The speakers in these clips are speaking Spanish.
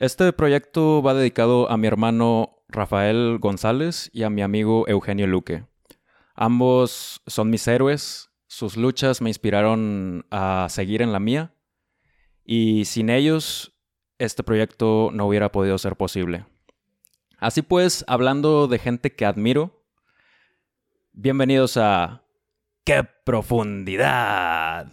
Este proyecto va dedicado a mi hermano Rafael González y a mi amigo Eugenio Luque. Ambos son mis héroes, sus luchas me inspiraron a seguir en la mía y sin ellos este proyecto no hubiera podido ser posible. Así pues, hablando de gente que admiro, bienvenidos a ¡Qué profundidad!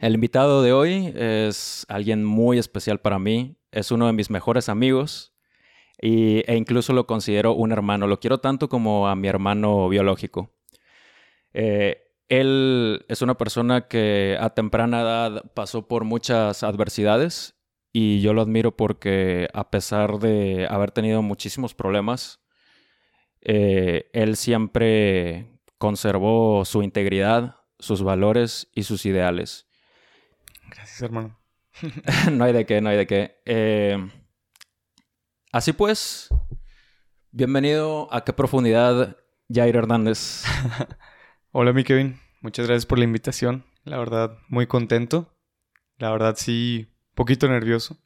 El invitado de hoy es alguien muy especial para mí, es uno de mis mejores amigos y, e incluso lo considero un hermano, lo quiero tanto como a mi hermano biológico. Eh, él es una persona que a temprana edad pasó por muchas adversidades y yo lo admiro porque a pesar de haber tenido muchísimos problemas, eh, él siempre conservó su integridad, sus valores y sus ideales. Gracias, hermano. no hay de qué, no hay de qué. Eh, así pues, bienvenido a qué profundidad, Jair Hernández. Hola, mi Kevin. Muchas gracias por la invitación. La verdad, muy contento. La verdad, sí, poquito nervioso.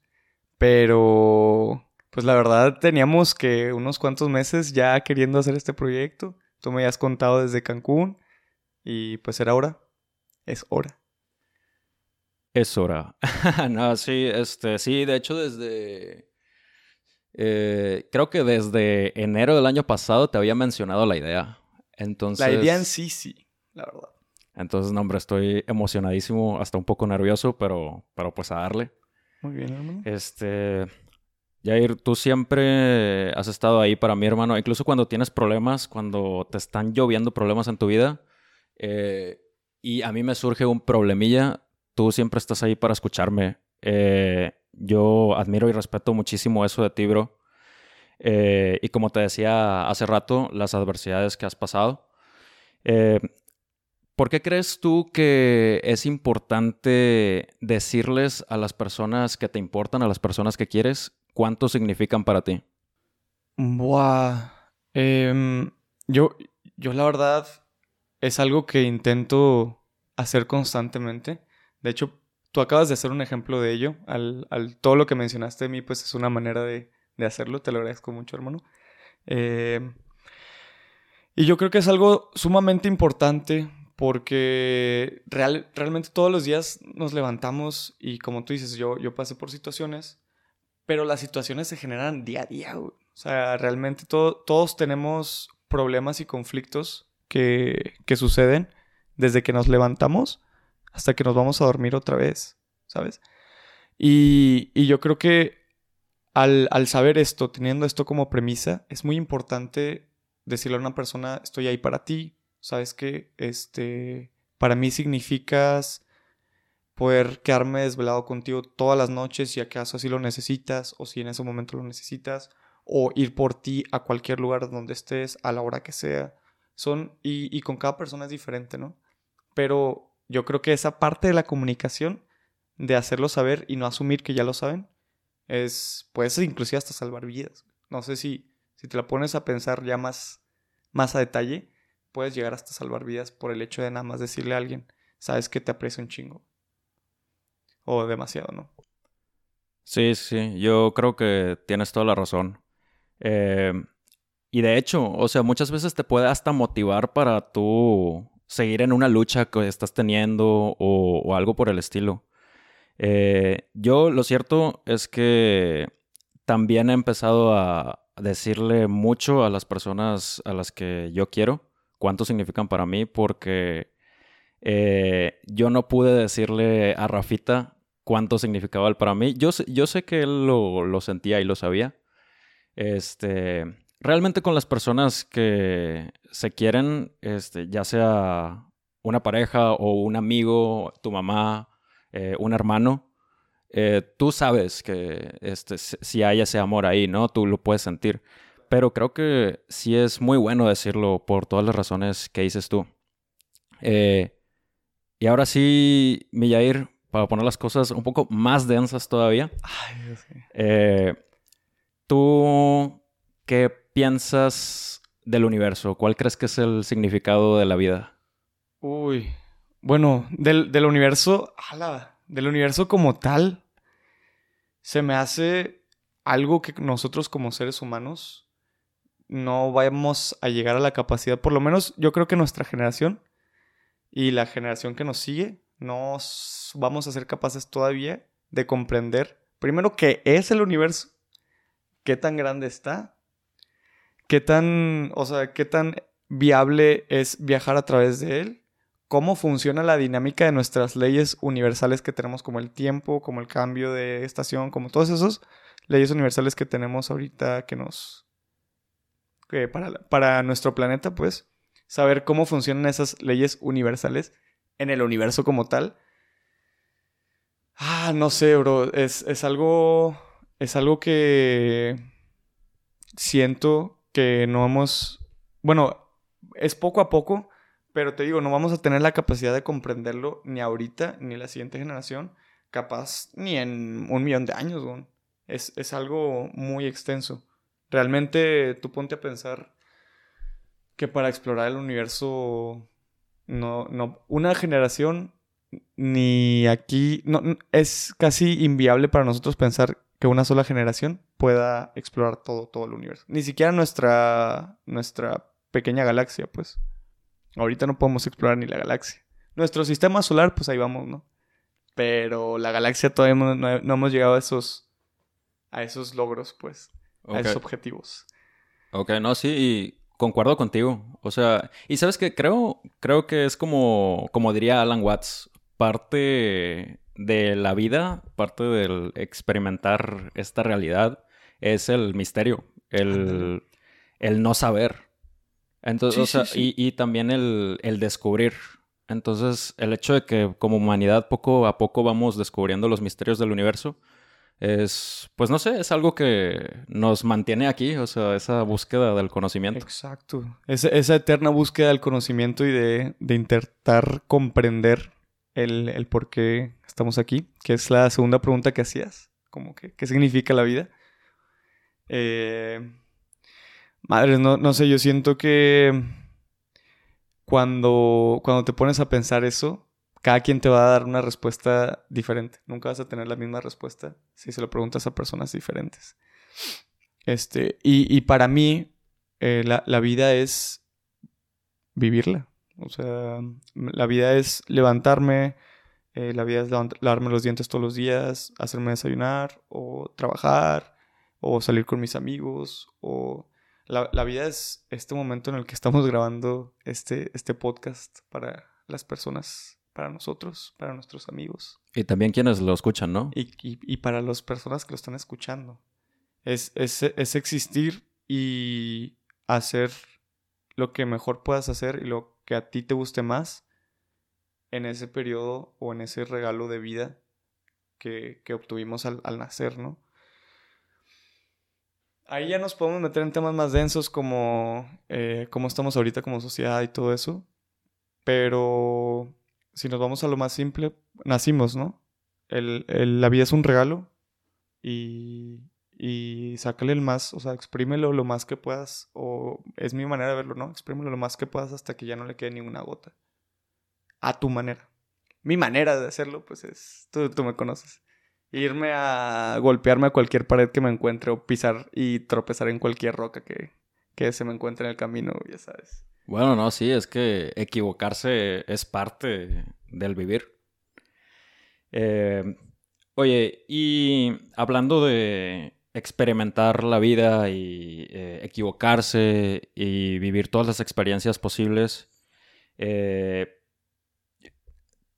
Pero, pues la verdad, teníamos que unos cuantos meses ya queriendo hacer este proyecto. Tú me habías contado desde Cancún. Y pues era hora. Es hora. Es hora. no, sí, este, sí, de hecho desde... Eh, creo que desde enero del año pasado te había mencionado la idea. Entonces... La idea en sí, sí, la verdad. Entonces, no, hombre, estoy emocionadísimo, hasta un poco nervioso, pero, pero pues a darle. Muy bien, hermano. Este... Jair, tú siempre has estado ahí para mi hermano, incluso cuando tienes problemas, cuando te están lloviendo problemas en tu vida, eh, y a mí me surge un problemilla, tú siempre estás ahí para escucharme. Eh, yo admiro y respeto muchísimo eso de ti, bro. Eh, y como te decía hace rato, las adversidades que has pasado. Eh, ¿Por qué crees tú que es importante decirles a las personas que te importan, a las personas que quieres, cuánto significan para ti? Buah. Em, yo, yo la verdad es algo que intento hacer constantemente. De hecho, tú acabas de hacer un ejemplo de ello. Al, todo lo que mencionaste de mí, pues es una manera de, hacerlo. Te lo agradezco mucho, hermano. Eh, y yo creo que es algo sumamente importante porque realmente todos los días nos levantamos y como tú dices, yo, yo pasé por situaciones, pero las situaciones se generan día a día. O sea, realmente todos tenemos problemas y conflictos que, que suceden desde que nos levantamos hasta que nos vamos a dormir otra vez, ¿sabes? Y, yo creo que al, saber esto, teniendo esto como premisa, es muy importante decirle a una persona, estoy ahí para ti, ¿sabes qué? Este, para mí significas poder quedarme desvelado contigo todas las noches si acaso así lo necesitas o si en ese momento lo necesitas o ir por ti a cualquier lugar donde estés a la hora que sea. Son y, y con cada persona es diferente, ¿no? Pero yo creo que esa parte de la comunicación, de hacerlo saber y no asumir que ya lo saben, es, puede ser inclusive hasta salvar vidas. No sé si, si te la pones a pensar ya más, más a detalle, puedes llegar hasta salvar vidas por el hecho de nada más decirle a alguien, sabes que te aprecio un chingo. O demasiado, ¿no? Sí, sí, yo creo que tienes toda la razón. Eh, y de hecho, o sea, muchas veces te puede hasta motivar para tú seguir en una lucha que estás teniendo o, algo por el estilo. Eh, yo lo cierto es que también he empezado a decirle mucho a las personas a las que yo quiero cuánto significan para mí porque eh, yo no pude decirle a Rafita cuánto significaba él para mí. Yo, yo sé que él lo, lo sentía y lo sabía. Este, realmente con las personas que se quieren, este, ya sea una pareja o un amigo, tu mamá, eh, un hermano, eh, tú sabes que este, si hay ese amor ahí, ¿no? Tú lo puedes sentir. Pero creo que sí es muy bueno decirlo por todas las razones que dices tú. Eh, y ahora sí, Millair, para poner las cosas un poco más densas todavía. Ay, ¿Tú qué del universo? ¿Cuál crees que es el significado de la vida? Uy, bueno, del, universo, ala, del universo como tal, se me hace algo que nosotros como seres humanos no vamos a llegar a la capacidad, por lo menos yo creo que nuestra generación y la generación que nos sigue, no vamos a ser capaces todavía de comprender, primero, qué es el universo, qué tan grande está, qué tan, o sea, qué tan viable es viajar a través de él, cómo funciona la dinámica de nuestras leyes universales que tenemos, como el tiempo, como el cambio de estación, como todos esos leyes universales que tenemos ahorita que nos... Que para, para nuestro planeta, pues, saber cómo funcionan esas leyes universales en el universo como tal. Ah, no sé, bro. Es, es algo. Es algo que. Siento que no hemos. Bueno, es poco a poco, pero te digo, no vamos a tener la capacidad de comprenderlo ni ahorita, ni la siguiente generación, capaz ni en un millón de años. Es, es algo muy extenso. Realmente tú ponte a pensar que para explorar el universo, no, no, una generación ni aquí, no, es casi inviable para nosotros pensar que una sola generación pueda explorar todo, todo el universo. Ni siquiera nuestra, nuestra pequeña galaxia, pues. Ahorita no podemos explorar ni la galaxia. Nuestro sistema solar, pues ahí vamos, ¿no? Pero la galaxia todavía no, hemos llegado a esos, a esos logros, pues. A esos objetivos. Ok, no, sí, y concuerdo contigo. O sea, y sabes que creo, creo que es como, como diría Alan Watts, parte de la vida, parte del experimentar esta realidad, es el misterio, el, el no saber. Entonces, Y, también el, descubrir. Entonces, el hecho de que como humanidad poco a poco vamos descubriendo los misterios del universo, es, pues no sé, es algo que nos mantiene aquí, o sea, esa búsqueda del conocimiento. Exacto. esa eterna búsqueda del conocimiento y de, intentar comprender el, el, por qué estamos aquí, que es la segunda pregunta que hacías, como que, ¿qué significa la vida? Eh, Madre, no, no sé, yo siento que cuando, cuando te pones a pensar eso, cada quien te va a dar una respuesta diferente. Nunca vas a tener la misma respuesta si se lo preguntas a personas diferentes. Este, y, para mí, eh, la, vida es vivirla. O sea, la vida es levantarme, eh, la vida es lavarme los dientes todos los días, hacerme desayunar, o trabajar, o salir con mis amigos, o la, vida es este momento en el que estamos grabando este, este podcast para las personas, para nosotros, para nuestros amigos. Y también quienes lo escuchan, ¿no? Y, para las personas que lo están escuchando. Es, es, existir y hacer lo que mejor puedas hacer y lo que a ti te guste más en ese periodo o en ese regalo de vida que, obtuvimos al, al nacer, ¿no? Ahí ya nos podemos meter en temas más densos como eh, cómo estamos ahorita como sociedad y todo eso. Pero si nos vamos a lo más simple, nacimos, ¿no? La vida es un regalo y, y sácale el más, o sea, exprímelo lo más que puedas, o es mi manera de verlo, ¿no? Exprímelo lo más que puedas hasta que ya no le quede ninguna gota. A tu manera. Mi manera de hacerlo, pues es, tú, tú me conoces irme a golpearme a cualquier pared que me encuentre o pisar y tropezar en cualquier roca que, se me encuentre en el camino, ya sabes. Bueno, no, sí, es que equivocarse es parte del vivir. Eh, oye, y hablando de experimentar la vida y eh, equivocarse y vivir todas las experiencias posibles, eh,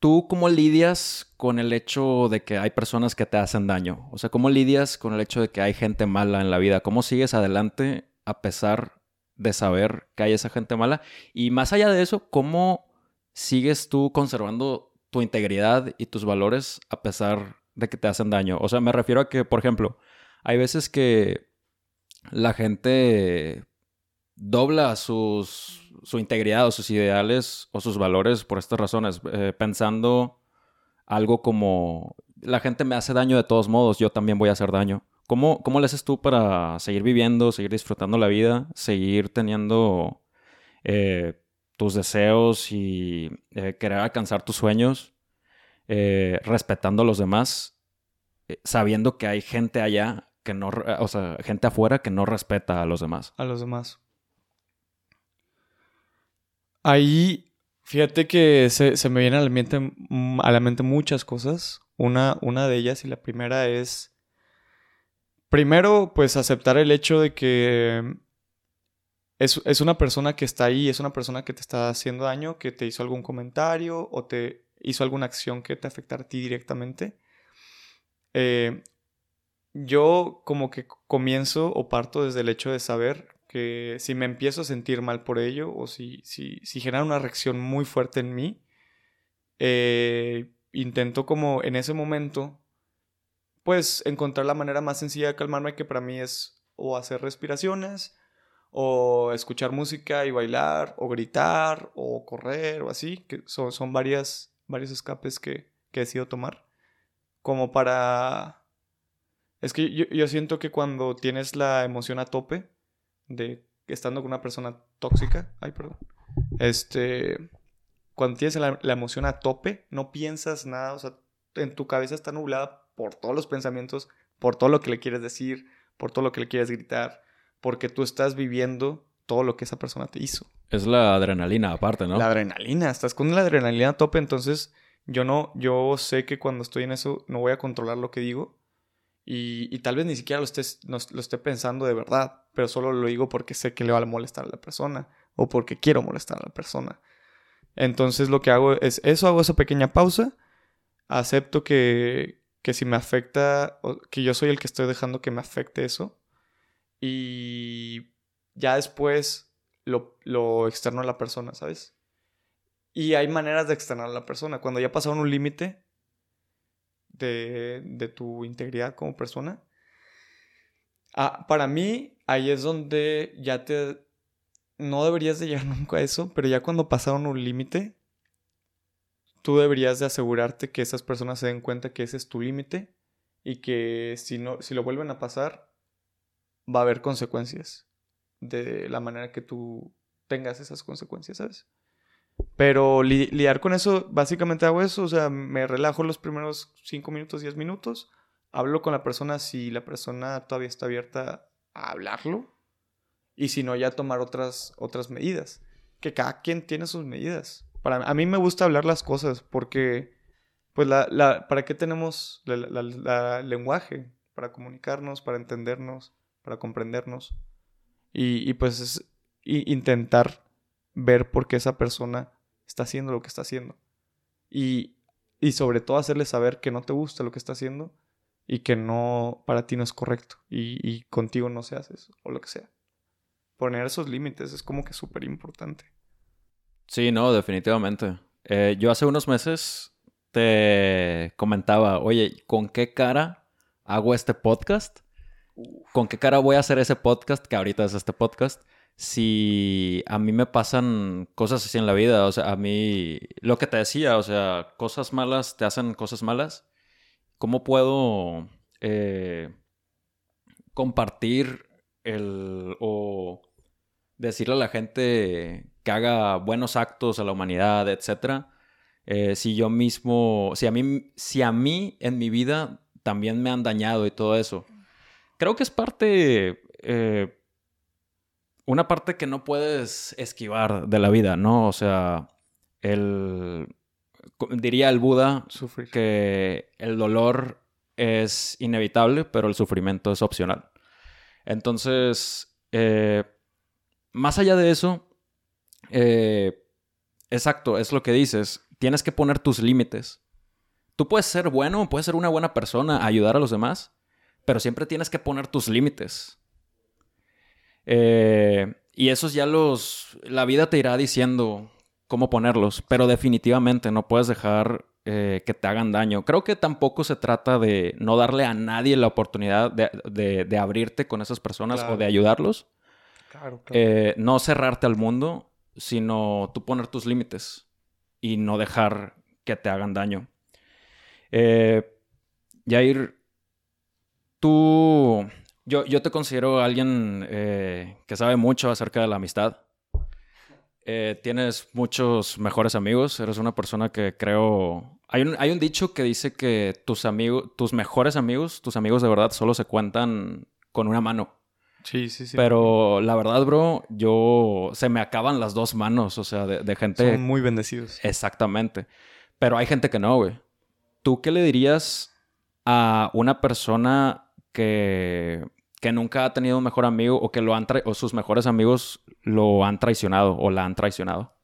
¿Tú cómo lidias con el hecho de que hay personas que te hacen daño? O sea, ¿cómo lidias con el hecho de que hay gente mala en la vida? ¿Cómo sigues adelante a pesar de saber que hay esa gente mala? Y más allá de eso, ¿cómo sigues tú conservando tu integridad y tus valores a pesar de que te hacen daño? O sea, me refiero a que, por ejemplo, hay veces que la gente dobla sus su integridad o sus ideales o sus valores por estas razones, eh, pensando algo como la gente me hace daño de todos modos, yo también voy a hacer daño. ¿Cómo, cómo le haces tú para seguir viviendo, seguir disfrutando la vida, seguir teniendo eh, tus deseos y eh, querer alcanzar tus sueños, respetando a los demás sabiendo que hay gente allá que no, o sea, gente afuera que no respeta a los demás. A los demás. Ahí, fíjate que se, me vienen a la, mente, mm, a la mente muchas cosas. Una, una de ellas y la primera es, primero, pues aceptar el hecho de que es, es, una persona que está ahí, es una persona que te está haciendo daño, que te hizo algún comentario o te hizo alguna acción que te afectara a ti directamente. Eh, yo como que comienzo o parto desde el hecho de saber que si me empiezo a sentir mal por ello o si, si, si genera una reacción muy fuerte en mí, eh, intento como en ese momento, pues encontrar la manera más sencilla de calmarme que para mí es o hacer respiraciones o escuchar música y bailar o gritar o correr o así, que son, son varias, varios escapes que, que decido tomar como para es que yo, siento que cuando tienes la emoción a tope de estando con una persona tóxica, ay, perdón, este, cuando tienes la, emoción a tope, no piensas nada, o sea, en tu cabeza está nublada por todos los pensamientos, por todo lo que le quieres decir, por todo lo que le quieres gritar, porque tú estás viviendo todo lo que esa persona te hizo. Es la adrenalina aparte, ¿no? La adrenalina, estás con la adrenalina a tope, entonces yo no, yo sé que cuando estoy en eso no voy a controlar lo que digo y, tal vez ni siquiera lo, estés, lo esté pensando de verdad, pero solo lo digo porque sé que le va a molestar a la persona o porque quiero molestar a la persona. Entonces lo que hago es eso, hago esa pequeña pausa, acepto que, que si me afecta, que yo soy el que estoy dejando que me afecte eso y ya después lo, lo externo a la persona, ¿sabes? Y hay maneras de externar a la persona. Cuando ya pasaron un límite, de, tu integridad como persona. Ah, para mí, ahí es donde ya te... No deberías de llegar nunca a eso, pero ya cuando pasaron un límite, tú deberías de asegurarte que esas personas se den cuenta que ese es tu límite y que si, no, si lo vuelven a pasar, va a haber consecuencias de la manera que tú tengas esas consecuencias, ¿sabes? Pero lidiar con eso, básicamente hago eso, o sea, me relajo los primeros 5 minutos, 10 minutos, hablo con la persona si la persona todavía está abierta a hablarlo y si no, ya tomar otras, otras medidas. Que cada quien tiene sus medidas. Para, a mí me gusta hablar las cosas porque, pues, la, la, ¿para qué tenemos el lenguaje? Para comunicarnos, para entendernos, para comprendernos. Y, y pues es intentar ver por qué esa persona está haciendo lo que está haciendo. Y, y sobre todo hacerle saber que no te gusta lo que está haciendo y que no, para ti no es correcto y, contigo no se hace eso o lo que sea. Poner esos límites es como que súper importante. Sí, no, definitivamente. Eh, yo hace unos meses te comentaba, oye, ¿con qué cara hago este podcast? ¿Con qué cara voy a hacer ese podcast que ahorita es este podcast? Si a mí me pasan cosas así en la vida, o sea, a mí, lo que te decía, o sea, cosas malas te hacen cosas malas, ¿cómo puedo eh, compartir el, o decirle a la gente que haga buenos actos a la humanidad, etcétera? Eh, si yo mismo, si a mí, si a mí en mi vida también me han dañado y todo eso. Creo que es parte eh, una parte que no puedes esquivar de la vida, ¿no? O sea, el, diría el Buda que el dolor es inevitable, pero el sufrimiento es opcional. Entonces, eh, más allá de eso, eh, exacto, es lo que dices, tienes que poner tus límites. Tú puedes ser bueno, puedes ser una buena persona, ayudar a los demás, pero siempre tienes que poner tus límites. Eh, y esos ya los... La vida te irá diciendo cómo ponerlos, pero definitivamente no puedes dejar eh, que te hagan daño. Creo que tampoco se trata de no darle a nadie la oportunidad de, abrirte con esas personas o de ayudarlos. Claro, claro. Eh, no cerrarte al mundo, sino tú poner tus límites y no dejar que te hagan daño. Eh, Jair, tú yo, yo te considero alguien eh, que sabe mucho acerca de la amistad. Eh, tienes muchos mejores amigos, eres una persona que creo Hay un, hay un dicho que dice que tus amigos, tus mejores amigos, tus amigos de verdad, solo se cuentan con una mano. Sí, sí, sí. Pero la verdad, bro, yo se me acaban las dos manos, o sea, de, de gente. Son muy bendecidos. Exactamente. Pero hay gente que no, güey. ¿Tú qué le dirías a una persona que, nunca ha tenido un mejor amigo o que lo han o sus mejores amigos lo han traicionado o la han traicionado?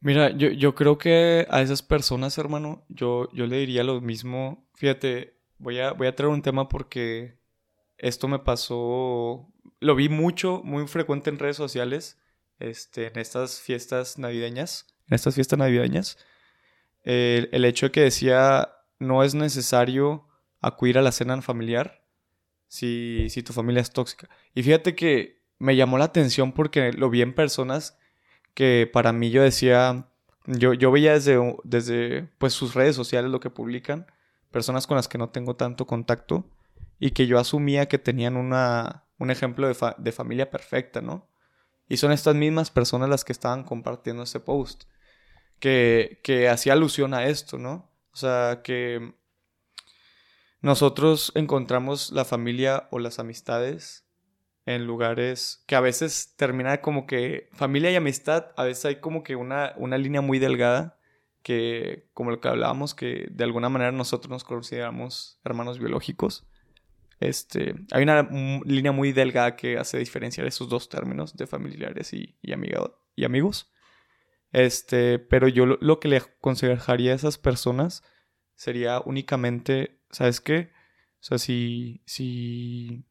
Mira, yo, yo creo que a esas personas, hermano, yo, yo le diría lo mismo. Fíjate, voy a, voy a traer un tema porque esto me pasó, lo vi mucho, muy frecuente en redes sociales, este, en estas fiestas navideñas, en estas fiestas navideñas. El, el hecho de que decía, no es necesario acudir a la cena familiar si, si tu familia es tóxica. Y fíjate que me llamó la atención porque lo vi en personas que para mí yo decía, yo, yo veía desde, desde pues sus redes sociales lo que publican, personas con las que no tengo tanto contacto y que yo asumía que tenían una, un ejemplo de, de familia perfecta, ¿no? Y son estas mismas personas las que estaban compartiendo ese post, que, que hacía alusión a esto, ¿no? O sea, que nosotros encontramos la familia o las amistades en lugares que a veces termina como que familia y amistad, a veces hay como que una, una línea muy delgada que, como lo que hablábamos, que de alguna manera nosotros nos consideramos hermanos biológicos. Este, hay una línea muy delgada que hace diferenciar esos dos términos de familiares y, y, y amigos. Este, pero yo lo, lo que le aconsejaría a esas personas sería únicamente, ¿sabes qué? O sea, si, si,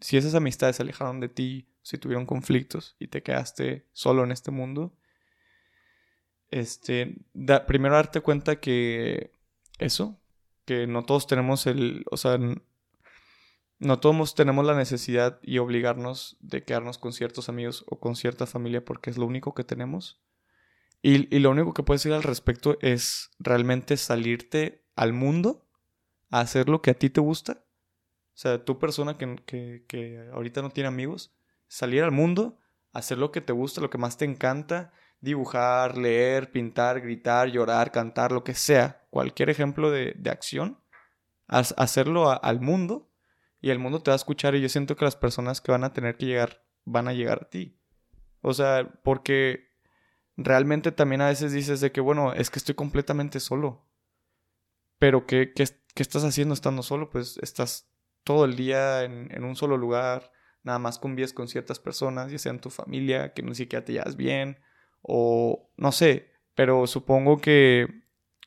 si esas amistades se alejaron de ti, si tuvieron conflictos y te quedaste solo en este mundo, este, da- primero darte cuenta que eso, que no todos tenemos el, o sea, no todos tenemos la necesidad y obligarnos de quedarnos con ciertos amigos o con cierta familia porque es lo único que tenemos. Y, y lo único que puedes decir al respecto es realmente salirte al mundo a hacer lo que a ti te gusta. O sea, tú persona que, que, ahorita no tiene amigos, salir al mundo, hacer lo que te gusta, lo que más te encanta, dibujar, leer, pintar, gritar, llorar, cantar, lo que sea, cualquier ejemplo de, de acción, haz- hacerlo al mundo y el mundo te va a escuchar y yo siento que las personas que van a tener que llegar van a llegar a ti. O sea, porque realmente también a veces dices de que, bueno, es que estoy completamente solo. Pero ¿qué, qué, estás haciendo estando solo? Pues estás todo el día en, un solo lugar, nada más convives con ciertas personas, ya sean tu familia, que ni siquiera te llevas bien, o no sé, pero supongo que,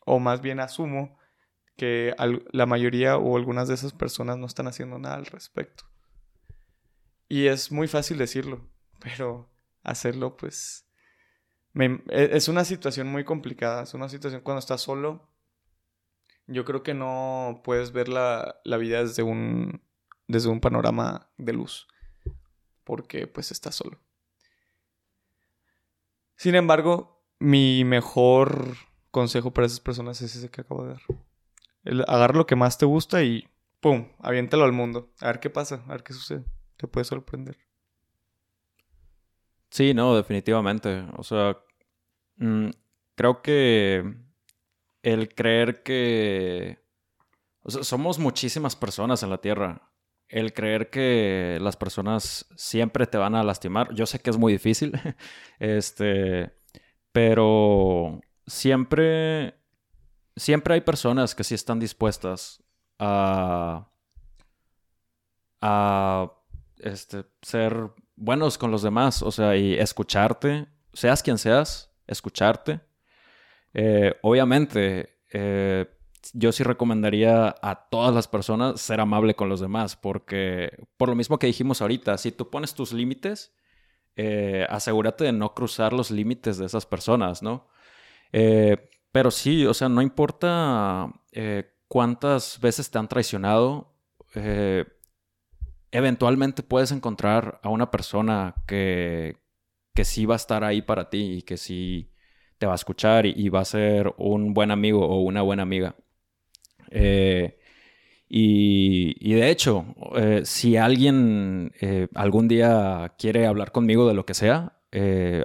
o más bien asumo, que la mayoría o algunas de esas personas no están haciendo nada al respecto. Y es muy fácil decirlo, pero hacerlo, pues, e- es una situación muy complicada, es una situación cuando estás solo. Yo creo que no puedes ver la, la vida desde un, desde un panorama de luz, porque pues estás solo. Sin embargo, mi mejor consejo para esas personas es ese que acabo de dar. El agarra lo que más te gusta y ¡pum! Aviéntalo al mundo. A ver qué pasa, a ver qué sucede. Te puede sorprender. Sí, no, definitivamente. O sea, mm, creo que el creer que... Somos muchísimas personas en la Tierra. El creer que las personas siempre te van a lastimar. Yo sé que es muy difícil. Este... Pero siempre... Siempre hay personas que sí están dispuestas a... a este, ser buenos con los demás, o sea, y escucharte, seas quien seas, escucharte. Eh, obviamente, eh, yo sí recomendaría a todas las personas ser amable con los demás, porque por lo mismo que dijimos ahorita, si tú pones tus límites, eh, asegúrate de no cruzar los límites de esas personas, ¿no? Pero sí, o sea, no importa cuántas veces te han traicionado, eventualmente puedes encontrar a una persona que, que sí va a estar ahí para ti y que sí te va a escuchar y, y va a ser un buen amigo o una buena amiga. Eh, y, y de hecho, eh, si alguien eh, algún día quiere hablar conmigo de lo que sea,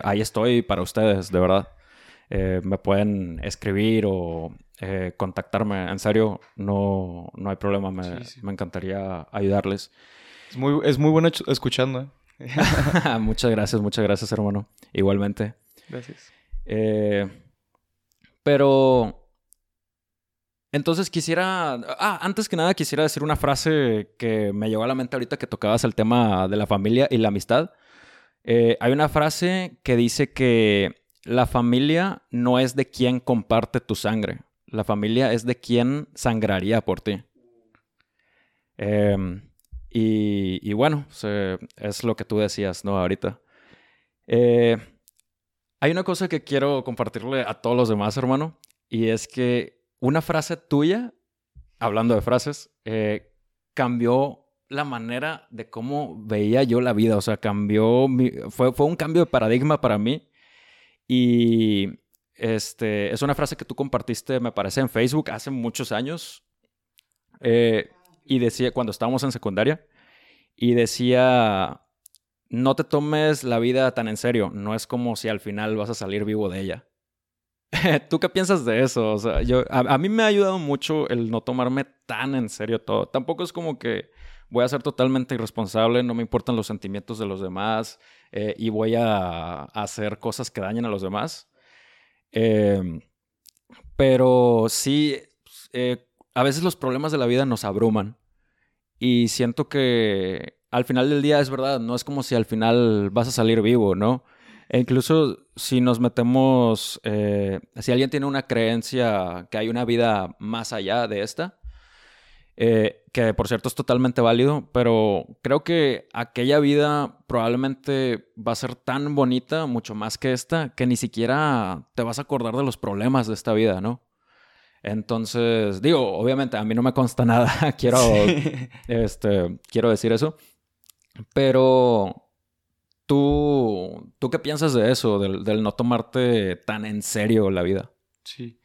ahí estoy para ustedes, de verdad. me pueden escribir o contactarme. En serio, no, no hay problema. Me, me encantaría ayudarles. Es muy, es muy bueno escuchando. muchas gracias, muchas gracias, hermano. Igualmente. Gracias. Pero entonces quisiera, ah, antes que nada quisiera decir una frase que me llegó a la mente ahorita que tocabas el tema de la familia y la amistad. Eh, hay una frase que dice que la familia no es de quien comparte tu sangre, la familia es de quien sangraría por ti. Em, y, bueno, es lo que tú decías, ¿no? Ahorita. Eh, hay una cosa que quiero compartirle a todos los demás, hermano, y es que una frase tuya, hablando de frases, eh, cambió la manera de cómo veía yo la vida. O sea, cambió, fue, fue un cambio de paradigma para mí. Y este, es una frase que tú compartiste, me parece, en Facebook hace muchos años. Eh, y decía, cuando estábamos en secundaria, y decía, no te tomes la vida tan en serio, no es como si al final vas a salir vivo de ella. ¿Tú qué piensas de eso? O sea, yo, a, mí me ha ayudado mucho el no tomarme tan en serio todo. Tampoco es como que voy a ser totalmente irresponsable, no me importan los sentimientos de los demás eh, y voy a, hacer cosas que dañen a los demás. Em, pero sí, eh, a veces los problemas de la vida nos abruman y siento que al final del día es verdad, no es como si al final vas a salir vivo, ¿no? E incluso si nos metemos, eh, si alguien tiene una creencia que hay una vida más allá de esta, eh, que por cierto es totalmente válido, pero creo que aquella vida probablemente va a ser tan bonita, mucho más que esta, que ni siquiera te vas a acordar de los problemas de esta vida, ¿no? Entonces, digo, obviamente a mí no me consta nada, quiero, este, quiero decir eso, pero ¿Tú, ¿Tú qué piensas de eso, del, no tomarte tan en serio la vida? Sí.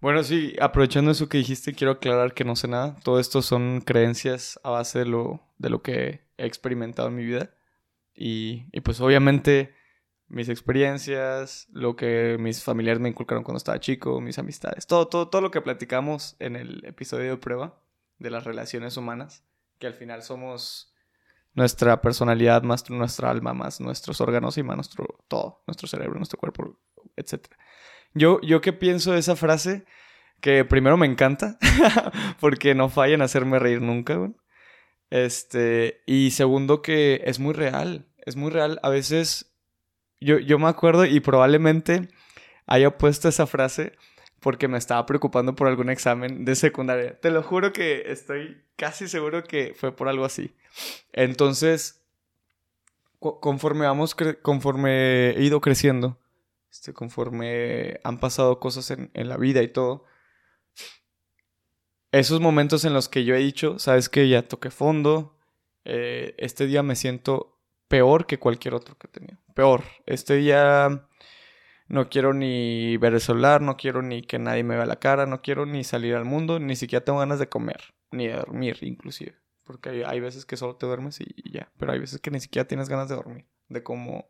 Bueno, sí, aprovechando eso que dijiste, quiero aclarar que no sé nada. Todo esto son creencias a base de lo, de lo que he experimentado en mi vida. Y, y pues obviamente mis experiencias, lo que mis familiares me inculcaron cuando estaba chico, mis amistades, todo, todo, todo lo que platicamos en el episodio de prueba de las relaciones humanas, que al final somos nuestra personalidad, más nuestra alma, más nuestros órganos y más nuestro todo, nuestro cerebro, nuestro cuerpo, etc. Yo, yo qué pienso de esa frase, que primero me encanta, porque no falla en hacerme reír nunca, Este, y segundo que es muy real, es muy real. A veces yo, yo me acuerdo y probablemente haya puesto esa frase porque me estaba preocupando por algún examen de secundaria. Te lo juro que estoy casi seguro que fue por algo así. Entonces, conforme vamos, conforme he ido creciendo, este, conforme han pasado cosas en, la vida y todo, esos momentos en los que yo he dicho, sabes que ya toqué fondo, eh, este día me siento peor que cualquier otro que he tenido. Peor. Este día no quiero ni ver el celular, no quiero ni que nadie me vea la cara, no quiero ni salir al mundo, ni siquiera tengo ganas de comer, ni de dormir inclusive. Porque hay, veces que solo te duermes y, ya, pero hay veces que ni siquiera tienes ganas de dormir, de cómo,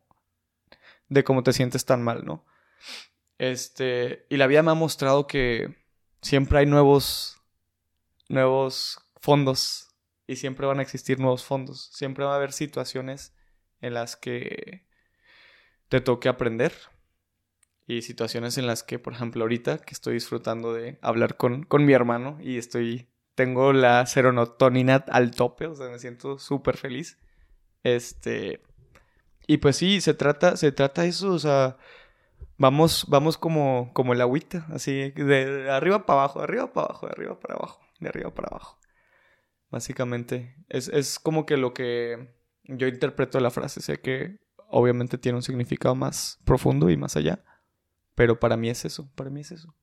de cómo te sientes tan mal, ¿no? Este, y la vida me ha mostrado que siempre hay nuevos, nuevos fondos y siempre van a existir nuevos fondos. Siempre va a haber situaciones en las que te toque aprender, y situaciones en las que, por ejemplo, ahorita que estoy disfrutando de hablar con, con mi hermano y estoy, tengo la serotonina al tope, o sea, me siento súper feliz. Este, y pues sí, se trata, se trata eso, o sea, vamos, vamos como, como el agüita, así, de arriba para abajo, de arriba para abajo, de arriba para abajo, de arriba para abajo. Básicamente, es, es como que lo que yo interpreto la frase, sé que obviamente tiene un significado más profundo y más allá pero para mí es eso, para mí es eso.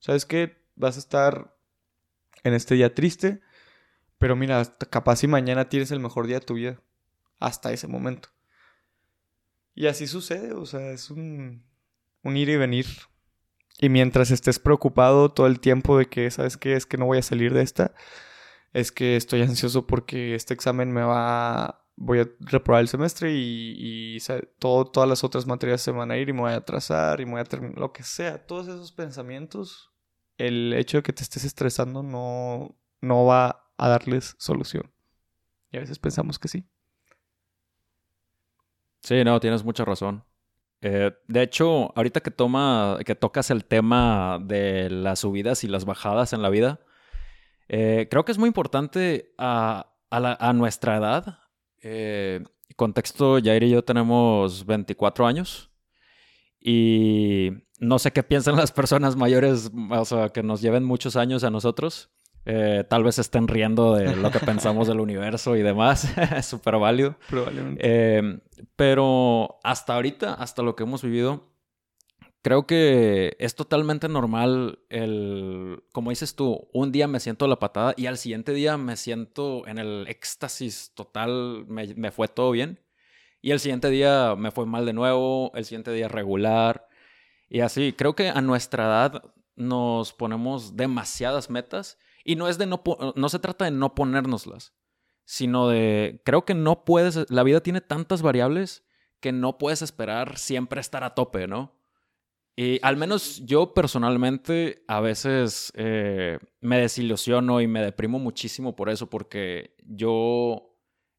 ¿Sabes qué? Vas a estar en este día triste, pero mira, capaz si mañana tienes el mejor día de tu vida. Hasta ese momento. Y así sucede, o sea, es un, un ir y venir. Y mientras estés preocupado todo el tiempo de que, ¿sabes qué? Es que no voy a salir de esta. Es que estoy ansioso porque este examen me va, voy a reprobar el semestre y, y todo, todas las otras materias se van a ir y me voy a atrasar y me voy a terminar, lo que sea. Todos esos pensamientos, el hecho de que te estés estresando no, no va a darles solución. Y a veces pensamos que sí. Sí, no, tienes mucha razón. Eh, de hecho, ahorita que toma, que tocas el tema de las subidas y las bajadas en la vida, eh, creo que es muy importante a, nuestra edad. Eh, contexto, Jair y yo tenemos 24 años y no sé qué piensan las personas mayores, o sea, que nos lleven muchos años a nosotros. Eh, tal vez estén riendo de lo que pensamos del universo y demás. es súper válido. Probablemente. Eh, pero hasta ahorita, hasta lo que hemos vivido, creo que es totalmente normal el, como dices tú, un día me siento la patada y al siguiente día me siento en el éxtasis total, me, me fue todo bien. Y el siguiente día me fue mal de nuevo, el siguiente día regular. Y así, creo que a nuestra edad nos ponemos demasiadas metas y no es de no, no se trata de no ponérnoslas, sino de, creo que no puedes, la vida tiene tantas variables que no puedes esperar siempre estar a tope, ¿no? Y al menos yo personalmente a veces eh, me desilusiono y me deprimo muchísimo por eso, porque yo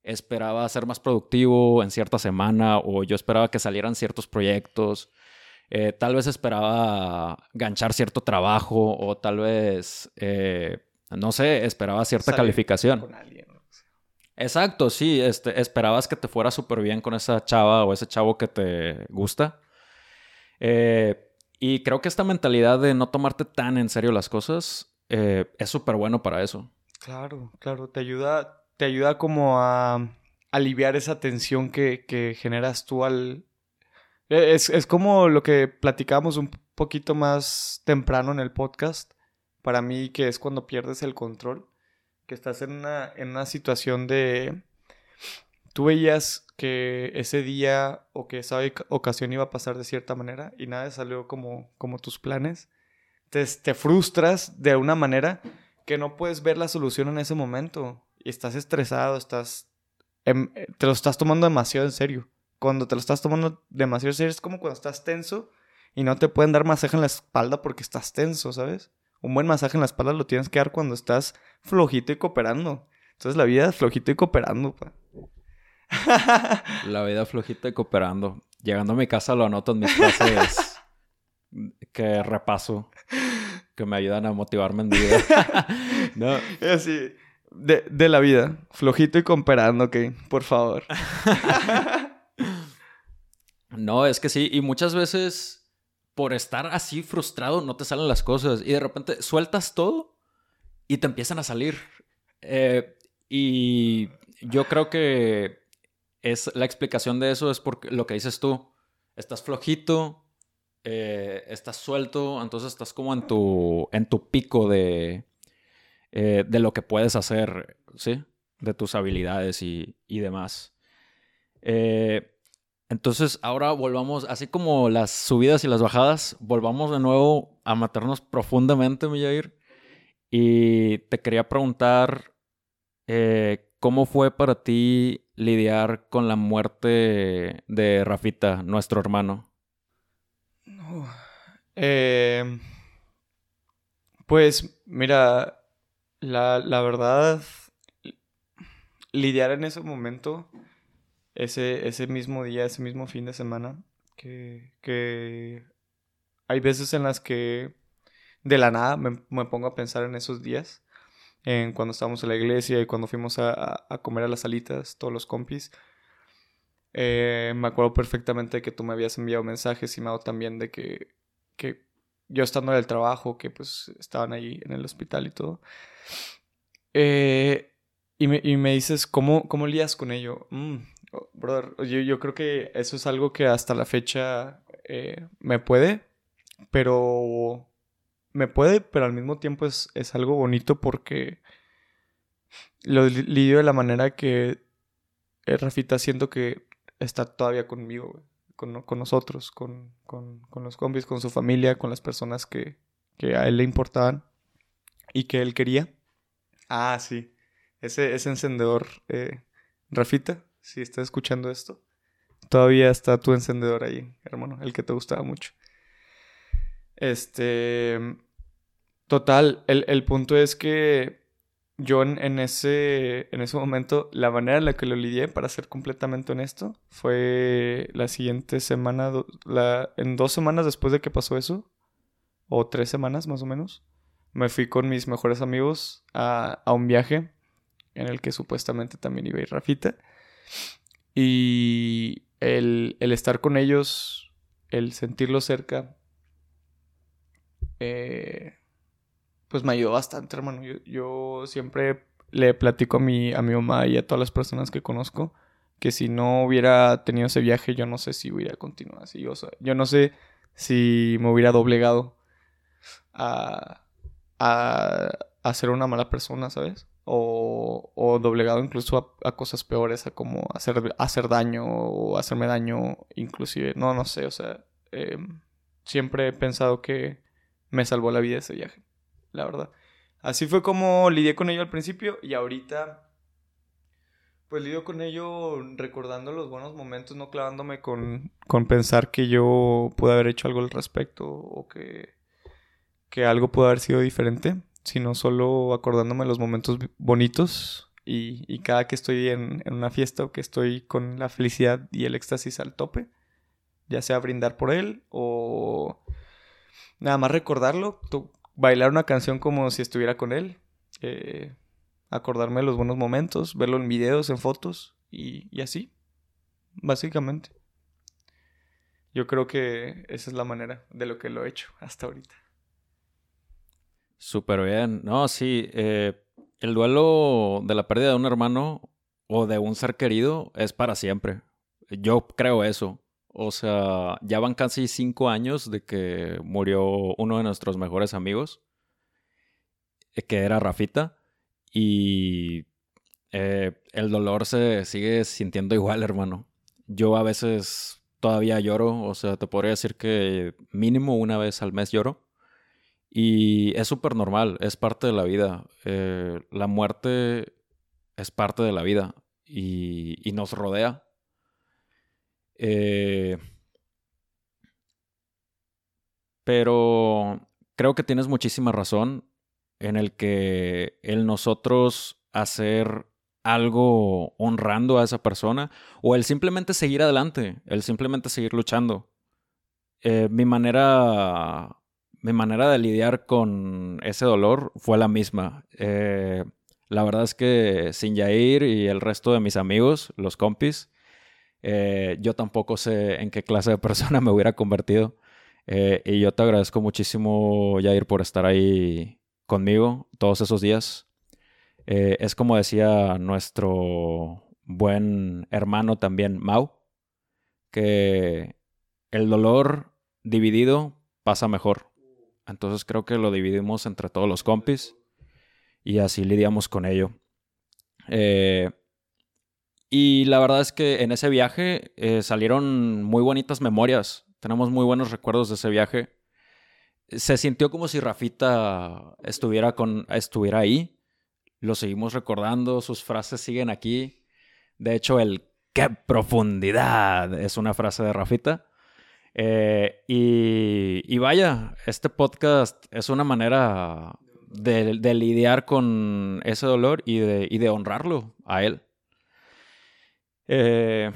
esperaba ser más productivo en cierta semana o yo esperaba que salieran ciertos proyectos. Eh, tal vez esperaba ganchar cierto trabajo o tal vez eh, no sé, esperaba cierta calificación. Exacto, sí, este, esperabas que te fuera súper bien con esa chava o ese chavo que te gusta. Eh, y creo que esta mentalidad de no tomarte tan en serio las cosas es súper bueno para eso. Claro, claro, te ayuda, te ayuda como a aliviar esa tensión que, generas tú al... E, es, es como lo que platicamos un poquito más temprano en el podcast, para mí que es cuando pierdes el control, que estás en una, en una situación de... Tú veías que ese día o que esa ocasión iba a pasar de cierta manera y nada salió como, como tus planes. Te, te frustras de una manera que no puedes ver la solución en ese momento estás estresado, estás em, te lo estás tomando demasiado en serio. Cuando te lo estás tomando demasiado en serio es como cuando estás tenso y no te pueden dar masaje en la espalda porque estás tenso, ¿sabes? Un buen masaje en la espalda lo tienes que dar cuando estás flojito y cooperando. Entonces la vida es flojito y cooperando, pa. la vida flojita y cooperando. Llegando a mi casa lo anoto en mis clases que repaso, que me ayudan a motivarme en vida. no. Así, de, de la vida, flojito y cooperando, ok, por favor. no, es que sí, y muchas veces por estar así frustrado no te salen las cosas y de repente sueltas todo y te empiezan a salir. Eh, y yo creo que es la explicación de eso es porque lo que dices tú, estás flojito, eh, estás suelto, entonces estás como en tu, en tu pico de, eh, de lo que puedes hacer, ¿sí? De tus habilidades y, y demás. Eh, entonces, ahora volvamos, así como las subidas y las bajadas, volvamos de nuevo a matarnos profundamente, Millair. Y te quería preguntar, eh, ¿cómo fue para ti lidiar con la muerte de Rafita, nuestro hermano? Eh, pues, mira, la, la verdad, lidiar en ese momento ese, ese mismo día, ese mismo fin de semana, que, que hay veces en las que de la nada me, me, pongo a pensar en esos días, en cuando estábamos en la iglesia y cuando fuimos a, a comer a las salitas, todos los compis. Eh, me acuerdo perfectamente que tú me habías enviado mensajes y me hago también de que, que yo estando en el trabajo, que pues estaban ahí en el hospital y todo. Eh, y, me, y me dices, ¿cómo, cómo lías con ello? Mm, Oh, brother, yo, yo, creo que eso es algo que hasta la fecha eh, me puede, pero me puede, pero al mismo tiempo es, es algo bonito porque lo lidio de la manera que eh, Rafita siento que está todavía conmigo, con, con, nosotros, con, con, con, los combis, con su familia, con las personas que, que, a él le importaban y que él quería. Ah, sí, ese, ese encendedor, eh, Rafita, si estás escuchando esto. Todavía está tu encendedor ahí, hermano, el que te gustaba mucho. Este. Total, el, el punto es que yo en, ese, en ese momento, la manera en la que lo lidié, para ser completamente honesto, fue la siguiente semana, la, en dos semanas después de que pasó eso, o tres semanas más o menos, me fui con mis mejores amigos a, a un viaje en el que supuestamente también iba a ir Rafita. Y el, el estar con ellos, el sentirlo cerca, eh, pues me ayudó bastante, hermano. Yo, siempre le platico a mi, a mi mamá y a todas las personas que conozco que si no hubiera tenido ese viaje, yo no sé si hubiera continuado así. O sea, yo no sé si me hubiera doblegado a, a, a ser una mala persona, ¿sabes? O, o doblegado incluso a, cosas peores, a como hacer, hacer daño o hacerme daño, inclusive. No, no sé, o sea, em, siempre he pensado que me salvó la vida ese viaje la verdad. Así fue como lidié con ello al principio y ahorita pues lidio con ello recordando los buenos momentos, no clavándome con, con pensar que yo pude haber hecho algo al respecto o que, que algo pudo haber sido diferente, sino solo acordándome los momentos bonitos y, y cada que estoy en, en, una fiesta o que estoy con la felicidad y el éxtasis al tope, ya sea brindar por él o nada más recordarlo, bailar una canción como si estuviera con él, eh, acordarme de los buenos momentos, verlo en videos, en fotos y, así, básicamente. Yo creo que esa es la manera de lo que lo he hecho hasta ahorita. Súper bien. No, sí. Eh, el duelo de la pérdida de un hermano o de un ser querido es para siempre. Yo creo eso. O sea, ya van casi cinco años de que murió uno de nuestros mejores amigos, eh, que era Rafita, y eh, el dolor se sigue sintiendo igual, hermano. Yo a veces todavía lloro, o sea, te podría decir que mínimo una vez al mes lloro. Y es súper normal, es parte de la vida. Eh, la muerte es parte de la vida y, y nos rodea eh, pero creo que tienes muchísima razón en el que el nosotros hacer algo honrando a esa persona o el simplemente seguir adelante, el simplemente seguir luchando. Eh, mi manera mi manera de lidiar con ese dolor fue la misma. Eh, la verdad es que sin Yair y el resto de mis amigos, los compis, eh, yo tampoco sé en qué clase de persona me hubiera convertido. Eh, y yo te agradezco muchísimo, Jair, por estar ahí conmigo todos esos días. Eh, es como decía nuestro buen hermano también, Mau, que el dolor dividido pasa mejor. Entonces creo que lo dividimos entre todos los compis y así lidiamos con ello. Y la verdad es que en ese viaje eh, salieron muy bonitas memorias. Tenemos muy buenos recuerdos de ese viaje. Se sintió como si Rafita estuviera, con, estuviera ahí. Lo seguimos recordando, sus frases siguen aquí. De hecho, el ¡qué profundidad! es una frase de Rafita. Eh, y, vaya, este podcast es una manera de, lidiar con ese dolor y de, y de honrarlo a él. Eh,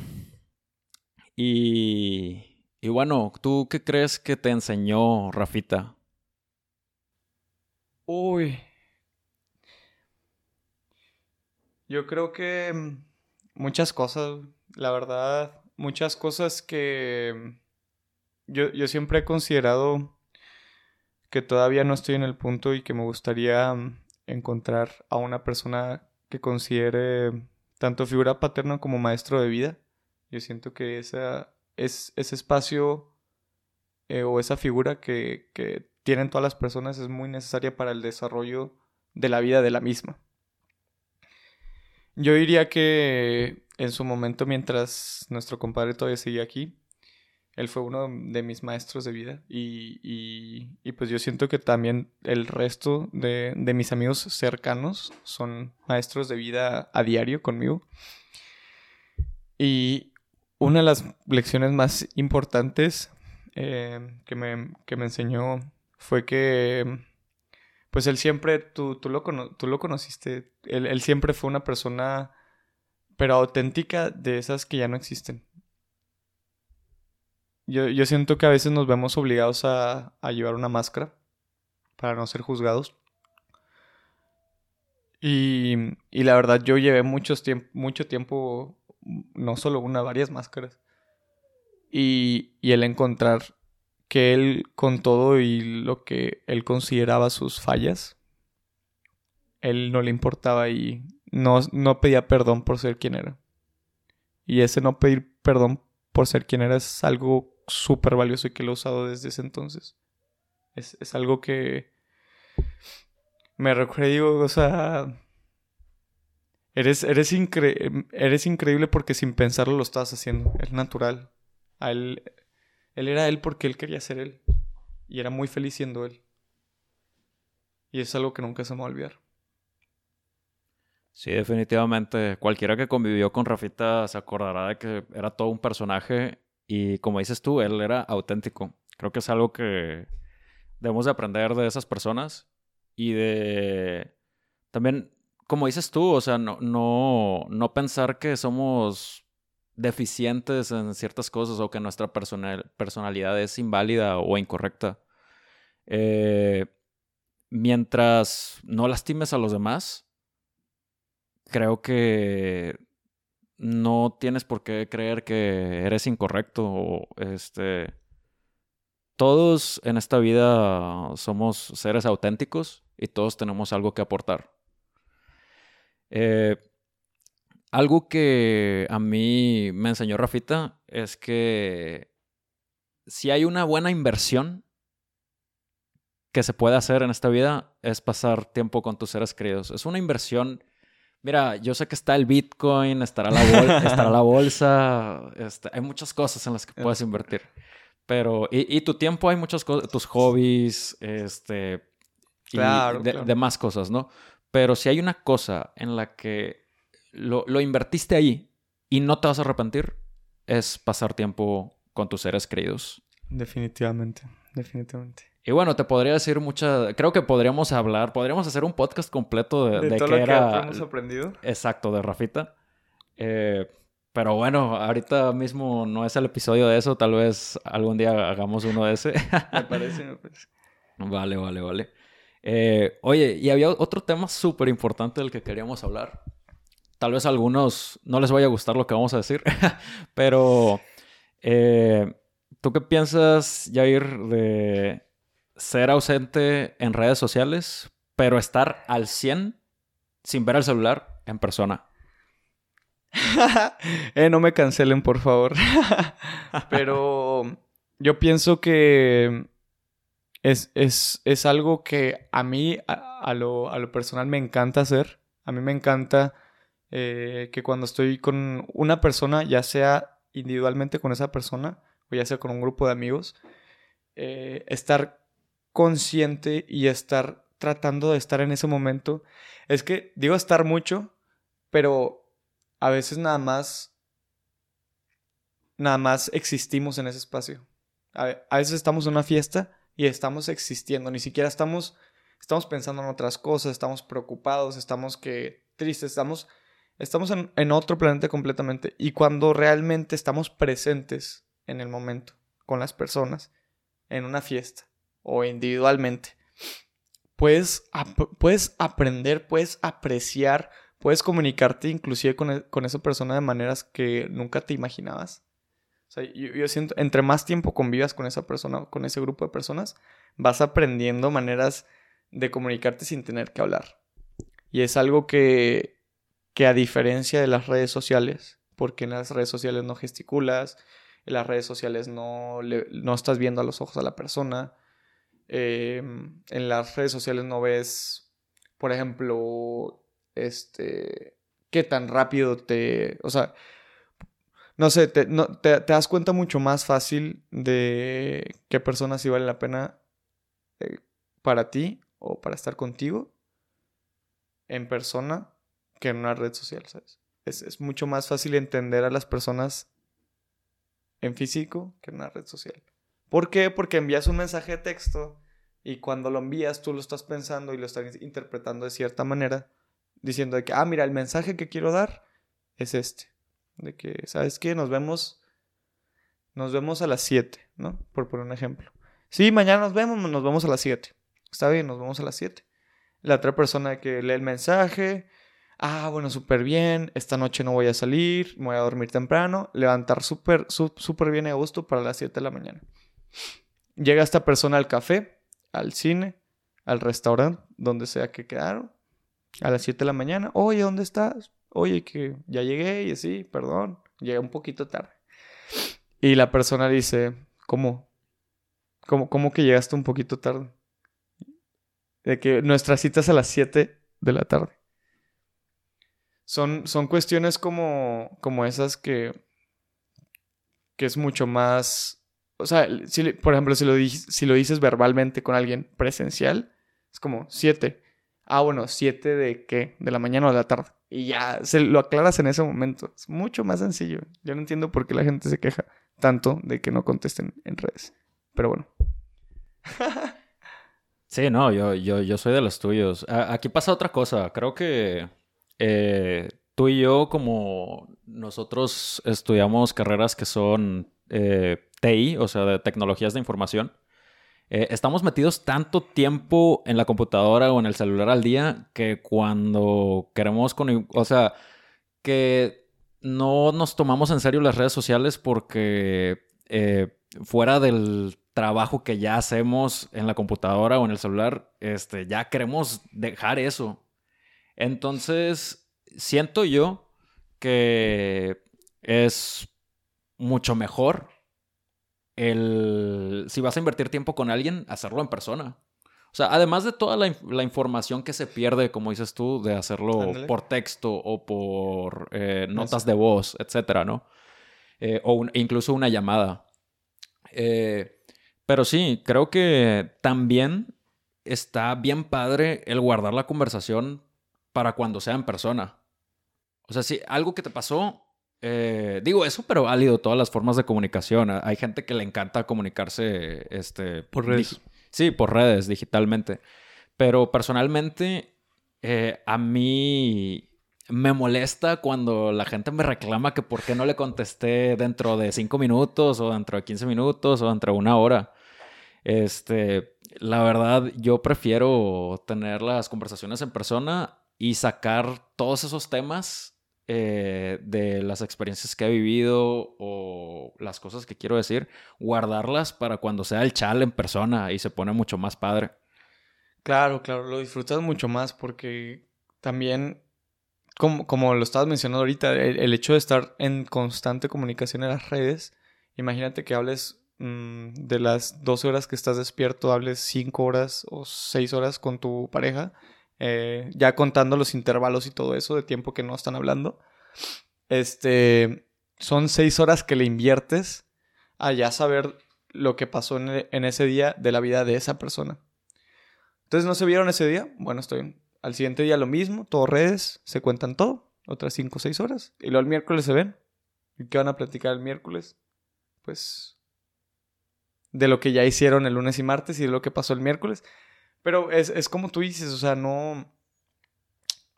y, y bueno, ¿tú qué crees que te enseñó Rafita? Uy. Yo creo que mm, muchas cosas, la verdad, muchas cosas que mm, yo, yo, siempre he considerado que todavía no estoy en el punto y que me gustaría mm, encontrar a una persona que considere tanto figura paterna como maestro de vida. Yo siento que es, ese espacio eh, o esa figura que, que tienen todas las personas es muy necesaria para el desarrollo de la vida de la misma. Yo diría que en su momento, mientras nuestro compadre todavía seguía aquí, él fue uno de mis maestros de vida y, y, pues yo siento que también el resto de, de, mis amigos cercanos son maestros de vida a diario conmigo. Y una de las lecciones más importantes eh, que, me, que, me, enseñó fue que, pues él siempre, tú, tú, lo, tú lo conociste, él, él, siempre fue una persona, pero auténtica de esas que ya no existen. Yo, yo siento que a veces nos vemos obligados a, llevar una máscara para no ser juzgados. Y, y la verdad yo llevé muchos mucho tiempo, no solo una, varias máscaras. Y, y el encontrar que él, con todo y lo que él consideraba sus fallas, él no le importaba y no, no pedía perdón por ser quien era. Y ese no pedir perdón por ser quien era es algo súper valioso y que lo he usado desde ese entonces. Es, es algo que me recuerdo, o sea, eres, eres, eres increíble porque sin pensarlo lo estás haciendo, es natural. Él, él era él porque él quería ser él y era muy feliz siendo él. Y es algo que nunca se me va a olvidar. Sí, definitivamente. Cualquiera que convivió con Rafita se acordará de que era todo un personaje y como dices tú, él era auténtico. Creo que es algo que debemos de aprender de esas personas y de también, como dices tú, o sea, no, no, no pensar que somos deficientes en ciertas cosas o que nuestra personalidad es inválida o incorrecta. Eh, mientras no lastimes a los demás, creo que no tienes por qué creer que eres incorrecto este todos en esta vida somos seres auténticos y todos tenemos algo que aportar. Eh, algo que a mí me enseñó Rafita es que si hay una buena inversión que se puede hacer en esta vida es pasar tiempo con tus seres queridos. Es una inversión. Mira, yo sé que está el Bitcoin, estará la, estará la bolsa, este, hay muchas cosas en las que puedes invertir. Pero, y, tu tiempo hay muchas cosas, tus hobbies, este, y de, más cosas, ¿no? Pero si hay una cosa en la que lo, lo, invertiste ahí y no te vas a arrepentir, es pasar tiempo con tus seres queridos. Definitivamente, definitivamente. Y bueno, te podría decir mucha. Creo que podríamos hablar, podríamos hacer un podcast completo de, de, todo lo Que hemos aprendido. Exacto, de Rafita. Eh, pero bueno, ahorita mismo no es el episodio de eso. Tal vez algún día hagamos uno de ese. me parece, me parece. Vale, vale, vale. Eh, oye, y había otro tema súper importante del que queríamos hablar. Tal vez a algunos no les vaya a gustar lo que vamos a decir, pero eh, ¿tú qué piensas, Jair, de ser ausente en redes sociales, pero estar al 100 sin ver el celular en persona? eh, no me cancelen, por favor. Pero yo pienso que es, es, es algo que a mí, a, lo, a, lo, personal, me encanta hacer. A mí me encanta eh, que cuando estoy con una persona, ya sea individualmente con esa persona o ya sea con un grupo de amigos, eh, estar consciente y estar tratando de estar en ese momento. Es que digo estar mucho, pero a veces nada más, nada más existimos en ese espacio. A, veces estamos en una fiesta y estamos existiendo, ni siquiera estamos, estamos pensando en otras cosas, estamos preocupados, estamos que tristes, estamos, estamos en, en otro planeta completamente. Y cuando realmente estamos presentes en el momento, con las personas, en una fiesta o individualmente, puedes, puedes aprender, puedes apreciar puedes comunicarte inclusive e, con, esa persona de maneras que nunca te imaginabas. O sea, yo, siento, entre más tiempo convivas con esa persona, con ese grupo de personas, vas aprendiendo maneras de comunicarte sin tener que hablar. Y es algo que, que a diferencia de las redes sociales, porque en las redes sociales no gesticulas, en las redes sociales no, no estás viendo a los ojos a la persona, em, en las redes sociales no ves, por ejemplo, este, qué tan rápido te, o sea, no sé, te, no, te, das cuenta mucho más fácil de qué personas sí vale la pena eh, para ti o para estar contigo en persona que en una red social, ¿sabes? es, mucho más fácil entender a las personas en físico que en una red social. ¿Por qué? Porque envías un mensaje de texto y cuando lo envías tú lo estás pensando y lo estás interpretando de cierta manera, diciendo de que, ah, mira, el mensaje que quiero dar es este. De que, ¿sabes qué? Nos vemos, nos vemos a las 7, ¿no? Por poner un ejemplo. Sí, mañana nos vemos, nos vemos a las 7. Está bien, nos vemos a las 7. La otra persona que lee el mensaje, ah, bueno, súper bien, esta noche no voy a salir, me voy a dormir temprano, levantar súper, súper bien a gusto para las 7 de la mañana. Llega esta persona al café, al cine, al restaurante, donde sea que quedaron, a las 7 de la mañana, oye, ¿dónde estás? Oye, que ya llegué y así, perdón, llegué un poquito tarde. Y la persona dice, ¿cómo? ¿Cómo, cómo que llegaste un poquito tarde? De que nuestra cita es a las 7 de la tarde. Son, son cuestiones como, como esas que, que es mucho más... O sea, por ejemplo, si lo, si lo dices verbalmente con alguien presencial, es como 7. Ah, bueno, 7 de qué? De la mañana o de la tarde. Y ya se lo aclaras en ese momento. Es mucho más sencillo. Yo no entiendo por qué la gente se queja tanto de que no contesten en redes. Pero bueno. sí, no, yo, yo, yo soy de los tuyos. aquí pasa otra cosa. Creo que eh, tú y yo, como nosotros estudiamos carreras que son eh, TI, o sea, de tecnologías de información, eh, estamos metidos tanto tiempo en la computadora o en el celular al día que cuando queremos, con, o sea, que no nos tomamos en serio las redes sociales porque fuera del trabajo que ya hacemos en la computadora o en el celular, este, ya queremos dejar eso. Entonces, siento yo que es mucho mejor el, si vas a invertir tiempo con alguien, hacerlo en persona. O sea, además de toda la, información que se pierde, como dices tú, de hacerlo por texto o por eh, notas de voz, etcétera, ¿no? Eh, o incluso una llamada. Eh, pero sí, creo que también está bien padre el guardar la conversación para cuando sea en persona. O sea, si algo que te pasó, eh, digo eso, pero válido todas las formas de comunicación. Hay gente que le encanta comunicarse este, por redes. Sí, por redes, digitalmente. Pero personalmente, eh, a mí me molesta cuando la gente me reclama que por qué no le contesté dentro de cinco minutos o dentro de 15 minutos o dentro de una hora. Este, la verdad, yo prefiero tener las conversaciones en persona y sacar todos esos temas eh, de las experiencias que he vivido o las cosas que quiero decir, guardarlas para cuando sea el chal en persona y se pone mucho más padre. Claro, claro, lo disfrutas mucho más porque también, como, como lo estabas mencionando ahorita, el, hecho de estar en constante comunicación en las redes, imagínate que hables mm, de las 12 horas que estás despierto, hables 5 horas o 6 horas con tu pareja eh, ya contando los intervalos y todo eso de tiempo que no están hablando. Este, son seis horas que le inviertes a ya saber lo que pasó en, ese día de la vida de esa persona. Entonces, ¿no se vieron ese día? Bueno, estoy Al siguiente día lo mismo, todo redes, se cuentan todo, otras cinco o seis horas. Y luego el miércoles se ven. ¿Y qué van a platicar el miércoles? Pues de lo que ya hicieron el lunes y martes y de lo que pasó el miércoles. Pero es, como tú dices, o sea, no,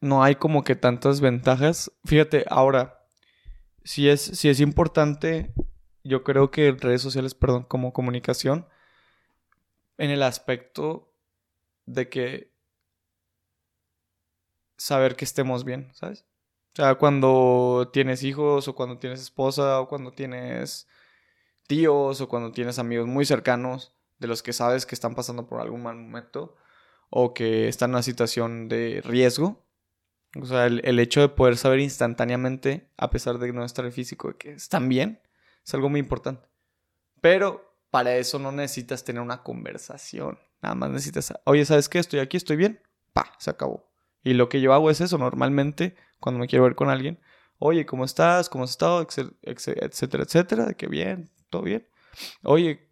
no hay como que tantas ventajas. Fíjate, ahora, si es, si es importante, yo creo que redes sociales, perdón, como comunicación, en el aspecto de que saber que estemos bien, ¿sabes? O sea, cuando tienes hijos o cuando tienes esposa o cuando tienes tíos o cuando tienes amigos muy cercanos, de los que sabes que están pasando por algún mal momento o que están en una situación de riesgo. O sea, el, hecho de poder saber instantáneamente, a pesar de no estar el físico, que están bien, es algo muy importante. Pero para eso no necesitas tener una conversación. Nada más necesitas, oye, ¿sabes qué? Estoy aquí, estoy bien. Pa, se acabó. Y lo que yo hago es eso normalmente cuando me quiero ver con alguien. Oye, ¿cómo estás? ¿Cómo has estado? Etcétera, etcétera. De que bien, todo bien. Oye,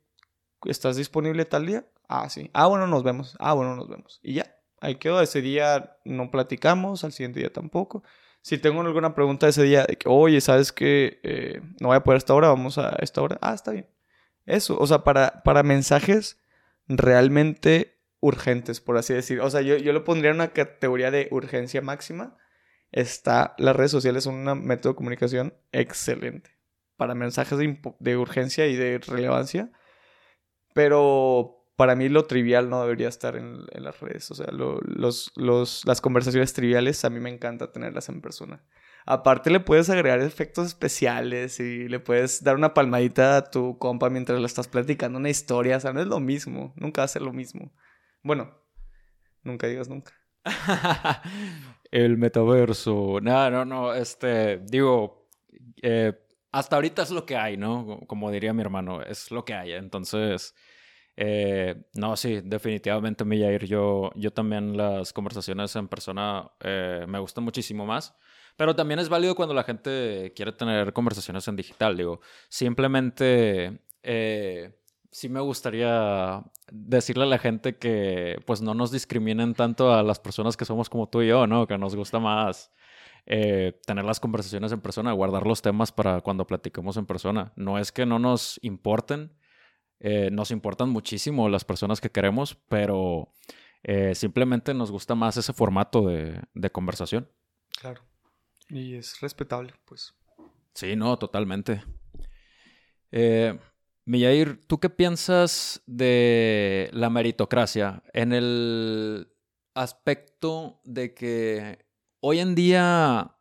¿estás disponible tal día? Ah, sí. Ah, bueno, nos vemos. Ah, bueno, nos vemos. Y ya, ahí quedó. Ese día no platicamos, al siguiente día tampoco. Si tengo alguna pregunta ese día, de que, oye, ¿sabes que eh, no voy a poder a esta hora? Vamos a esta hora. Ah, está bien. Eso, o sea, para, para mensajes realmente urgentes, por así decir. O sea, yo, yo lo pondría en una categoría de urgencia máxima. Está, las redes sociales son un método de comunicación excelente para mensajes de, urgencia y de relevancia. Pero para mí lo trivial no debería estar en, las redes. O sea, los, los, las conversaciones triviales a mí me encanta tenerlas en persona. Aparte le puedes agregar efectos especiales y le puedes dar una palmadita a tu compa mientras le estás platicando una historia. O sea, no es lo mismo. Nunca va a ser lo mismo. Bueno, nunca digas nunca. El metaverso. No, no, no. Este, digo, eh, hasta ahorita es lo que hay, ¿no? Como diría mi hermano, es lo que hay. Entonces, eh, no, sí, definitivamente, Millair, yo, yo también las conversaciones en persona eh, me gustan muchísimo más. Pero también es válido cuando la gente quiere tener conversaciones en digital. Digo, simplemente eh, sí me gustaría decirle a la gente que pues no nos discriminen tanto a las personas que somos como tú y yo, ¿no? Que nos gusta más eh, tener las conversaciones en persona, guardar los temas para cuando platiquemos en persona. No es que no nos importen, eh, nos importan muchísimo las personas que queremos, pero simplemente nos gusta más ese formato de, de conversación. Claro. Y es respetable, pues. Sí, no, totalmente. Eh, Millair, ¿tú qué piensas de la meritocracia en el aspecto de que hoy en día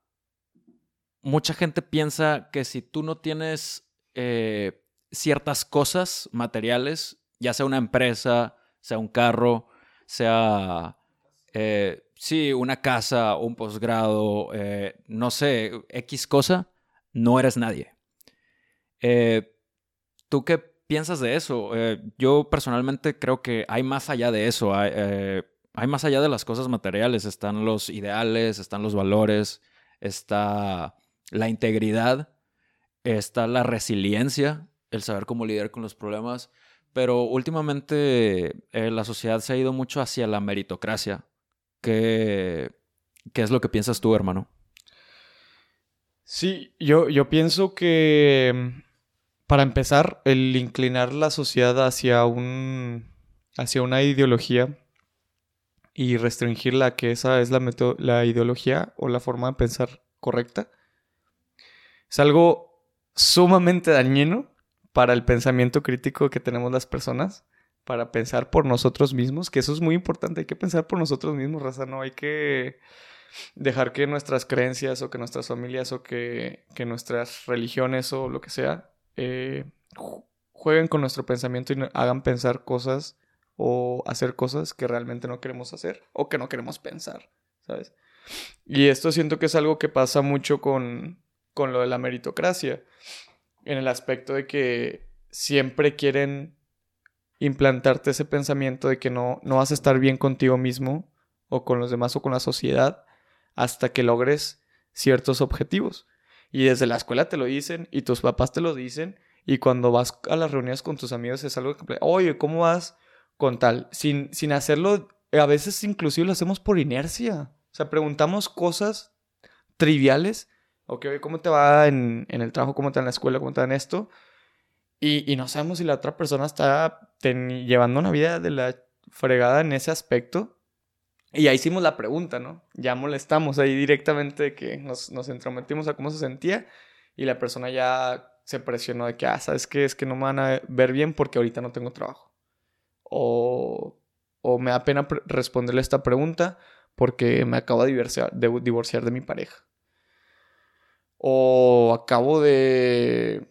mucha gente piensa que si tú no tienes eh, ciertas cosas materiales, ya sea una empresa, sea un carro, sea eh, sí, una casa, un posgrado, eh, no sé, X cosa, no eres nadie. ¿Tú qué piensas de eso? yo personalmente creo que hay más allá de eso, hay, más allá de las cosas materiales, están los ideales, están los valores, está la integridad, está la resiliencia, el saber cómo lidiar con los problemas. Pero últimamente la sociedad se ha ido mucho hacia la meritocracia. ¿Qué, qué es lo que piensas tú, hermano? Sí, yo, yo pienso que mm, para empezar, el inclinar la sociedad hacia un hacia una ideología y restringirla que esa es la, la ideología o la forma de pensar correcta es algo sumamente dañino para el pensamiento crítico que tenemos las personas para pensar por nosotros mismos, que eso es muy importante, hay que pensar por nosotros mismos, raza, no hay que dejar que nuestras creencias o que nuestras familias o que, nuestras religiones o lo que sea eh, jueguen con nuestro pensamiento y hagan pensar cosas o hacer cosas que realmente no queremos hacer o que no queremos pensar, ¿sabes? Y esto siento que es algo que pasa mucho con, con lo de la meritocracia, en el aspecto de que siempre quieren implantarte ese pensamiento de que no, no vas a estar bien contigo mismo o con los demás o con la sociedad hasta que logres ciertos objetivos. Y desde la escuela te lo dicen y tus papás te lo dicen y cuando vas a las reuniones con tus amigos es algo que, oye, ¿cómo vas con tal? Sin, sin hacerlo, a veces inclusive lo hacemos por inercia. O sea, preguntamos cosas triviales. Ok, ¿cómo te va en, en el trabajo? ¿Cómo te va en la escuela? ¿Cómo te va en esto? Y, no sabemos si la otra persona está llevando una vida de la fregada en ese aspecto. Y ya hicimos la pregunta, ¿no? Ya molestamos ahí directamente que nos, nos entrometimos a cómo se sentía y la persona ya se presionó de que, ah, ¿sabes qué? Es que no me van a ver bien porque ahorita no tengo trabajo. O, o me da pena responderle esta pregunta porque me acabo de divorciar, de mi pareja. O acabo de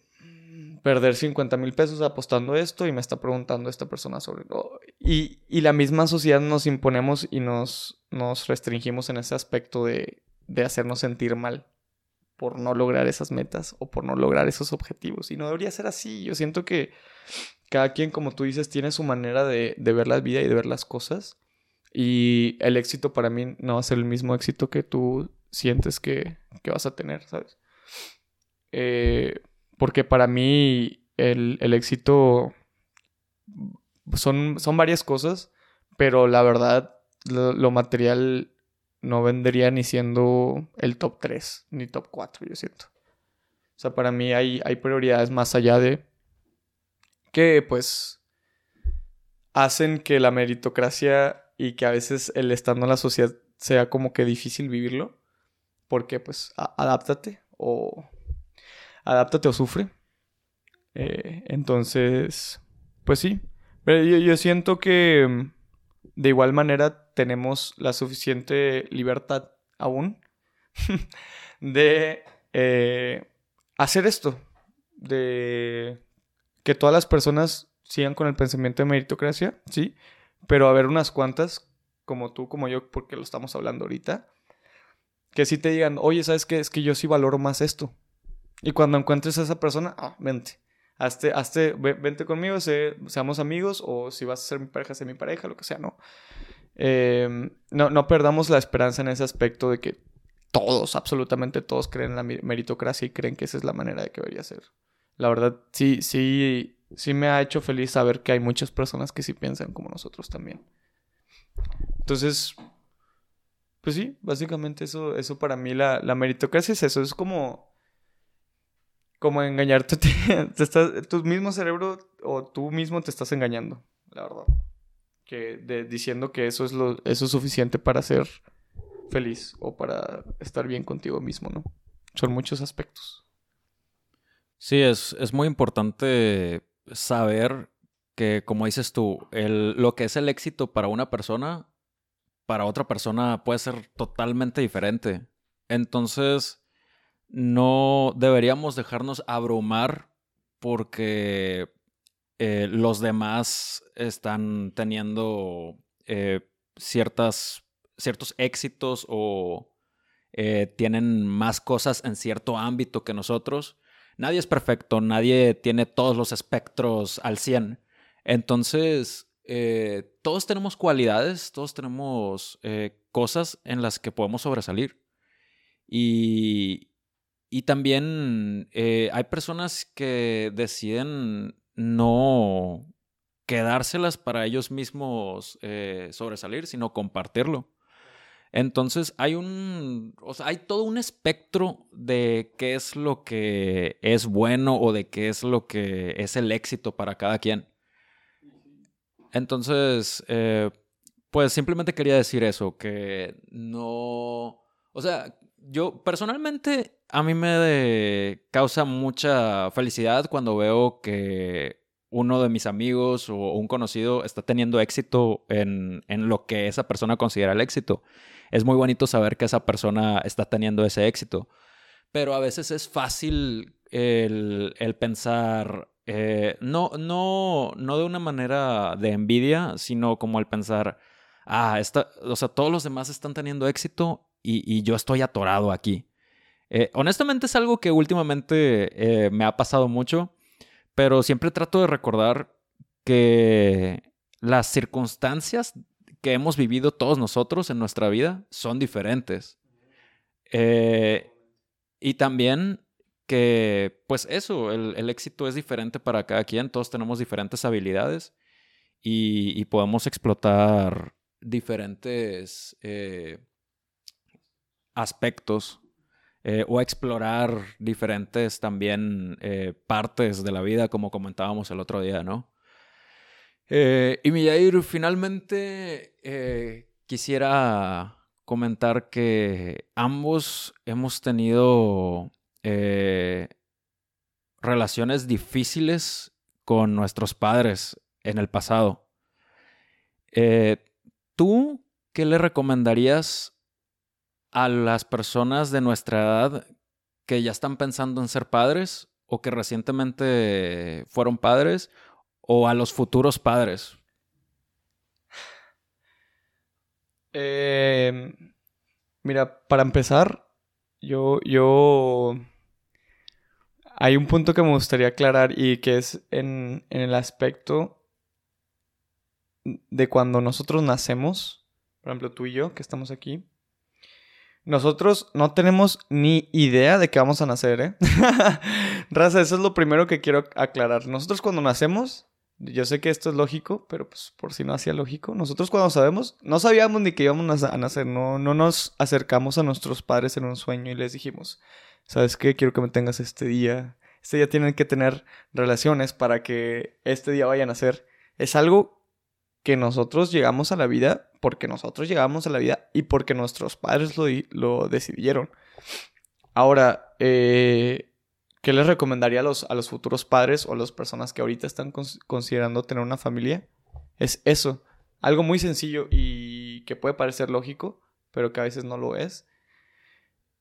perder 50 mil pesos apostando esto y me está preguntando esta persona sobre... y, y, la misma sociedad nos imponemos y nos, nos restringimos en ese aspecto de, de hacernos sentir mal por no lograr esas metas o por no lograr esos objetivos. Y no debería ser así. Yo siento que cada quien, como tú dices, tiene su manera de, ver la vida y de ver las cosas. Y el éxito para mí no va a ser el mismo éxito que tú sientes que, que vas a tener, ¿sabes? Eh, porque para mí el, éxito son, son varias cosas, pero la verdad lo, material no vendería ni siendo el top 3, ni top 4, yo siento. O sea, para mí hay, hay prioridades más allá de que pues hacen que la meritocracia y que a veces el estando en la sociedad sea como que difícil vivirlo. Porque pues adáptate o adáptate o sufre. Eh, entonces, pues sí. Pero yo, yo siento que de igual manera tenemos la suficiente libertad aún de eh, hacer esto. De que todas las personas sigan con el pensamiento de meritocracia, sí, pero haber unas cuantas, como tú, como yo, porque lo estamos hablando ahorita, que sí te digan, oye, ¿sabes qué? Es que yo sí valoro más esto. Y cuando encuentres a esa persona, ah, vente. Hazte, hazte, vente conmigo, seamos amigos, o si vas a ser mi pareja, sé mi pareja, lo que sea, ¿no? Em, no, no perdamos la esperanza en ese aspecto de que todos, absolutamente todos creen en la meritocracia y creen que esa es la manera de que debería ser. La verdad, sí, sí, sí me ha hecho feliz saber que hay muchas personas que sí piensan como nosotros también. Entonces, pues sí, básicamente eso, eso para mí la, la meritocracia es eso, es como, como engañarte, te estás, tu mismo cerebro o tú mismo te estás engañando, la verdad. Que diciendo que eso es, lo, eso es suficiente para ser feliz o para estar bien contigo mismo, ¿no? Son muchos aspectos. Sí, es, es muy importante saber que, como dices tú, el, lo que es el éxito para una persona, para otra persona puede ser totalmente diferente. Entonces, no deberíamos dejarnos abrumar porque eh, los demás están teniendo eh, ciertas, ciertos éxitos o eh, tienen más cosas en cierto ámbito que nosotros nadie es perfecto, nadie tiene todos los espectros al 100. Entonces, todos tenemos cualidades, todos tenemos cosas en las que podemos sobresalir. Y, y también eh, hay personas que deciden no quedárselas para ellos mismos sobresalir, sino compartirlo. Entonces hay un, o sea, hay todo un espectro de qué es lo que es bueno o de qué es lo que es el éxito para cada quien. Entonces, eh, pues simplemente quería decir eso, que no, o sea, yo personalmente a mí me causa mucha felicidad cuando veo que uno de mis amigos o un conocido está teniendo éxito en, en lo que esa persona considera el éxito es muy bonito saber que esa persona está teniendo ese éxito. Pero a veces es fácil el, pensar, eh, no, no, no de una manera de envidia, sino como el pensar, ah, esta, o sea, todos los demás están teniendo éxito y, yo estoy atorado aquí. Eh, honestamente es algo que últimamente eh, me ha pasado mucho, pero siempre trato de recordar que las circunstancias que hemos vivido todos nosotros en nuestra vida son diferentes. Eh, y también que, pues eso, el, éxito es diferente para cada quien, todos tenemos diferentes habilidades y, podemos explotar diferentes aspectos eh, o explorar diferentes también partes de la vida, como comentábamos el otro día, ¿no? Eh, y Miyair, finalmente eh, quisiera comentar que ambos hemos tenido eh, relaciones difíciles con nuestros padres en el pasado. ¿Tú qué le recomendarías a las personas de nuestra edad que ya están pensando en ser padres o que recientemente fueron padres o a los futuros padres? Em, mira, para empezar, yo, yo... Hay un punto que me gustaría aclarar y que es en, en el aspecto de cuando nosotros nacemos, por ejemplo tú y yo que estamos aquí, nosotros no tenemos ni idea de que vamos a nacer, ¿eh? Raza, eso es lo primero que quiero aclarar. Nosotros cuando nacemos, yo sé que esto es lógico, pero pues por si no hacía lógico, nosotros cuando sabemos, no sabíamos ni que íbamos a nacer, no, no nos acercamos a nuestros padres en un sueño y les dijimos, ¿sabes qué? Quiero que me tengas este día. Este día tienen que tener relaciones para que este día vayan a ser. Es algo que nosotros llegamos a la vida porque nosotros llegamos a la vida y porque nuestros padres lo, lo decidieron. Ahora, eh, ¿qué les recomendaría a los, a los futuros padres o a las personas que ahorita están considerando tener una familia? Es eso, algo muy sencillo y que puede parecer lógico, pero que a veces no lo es.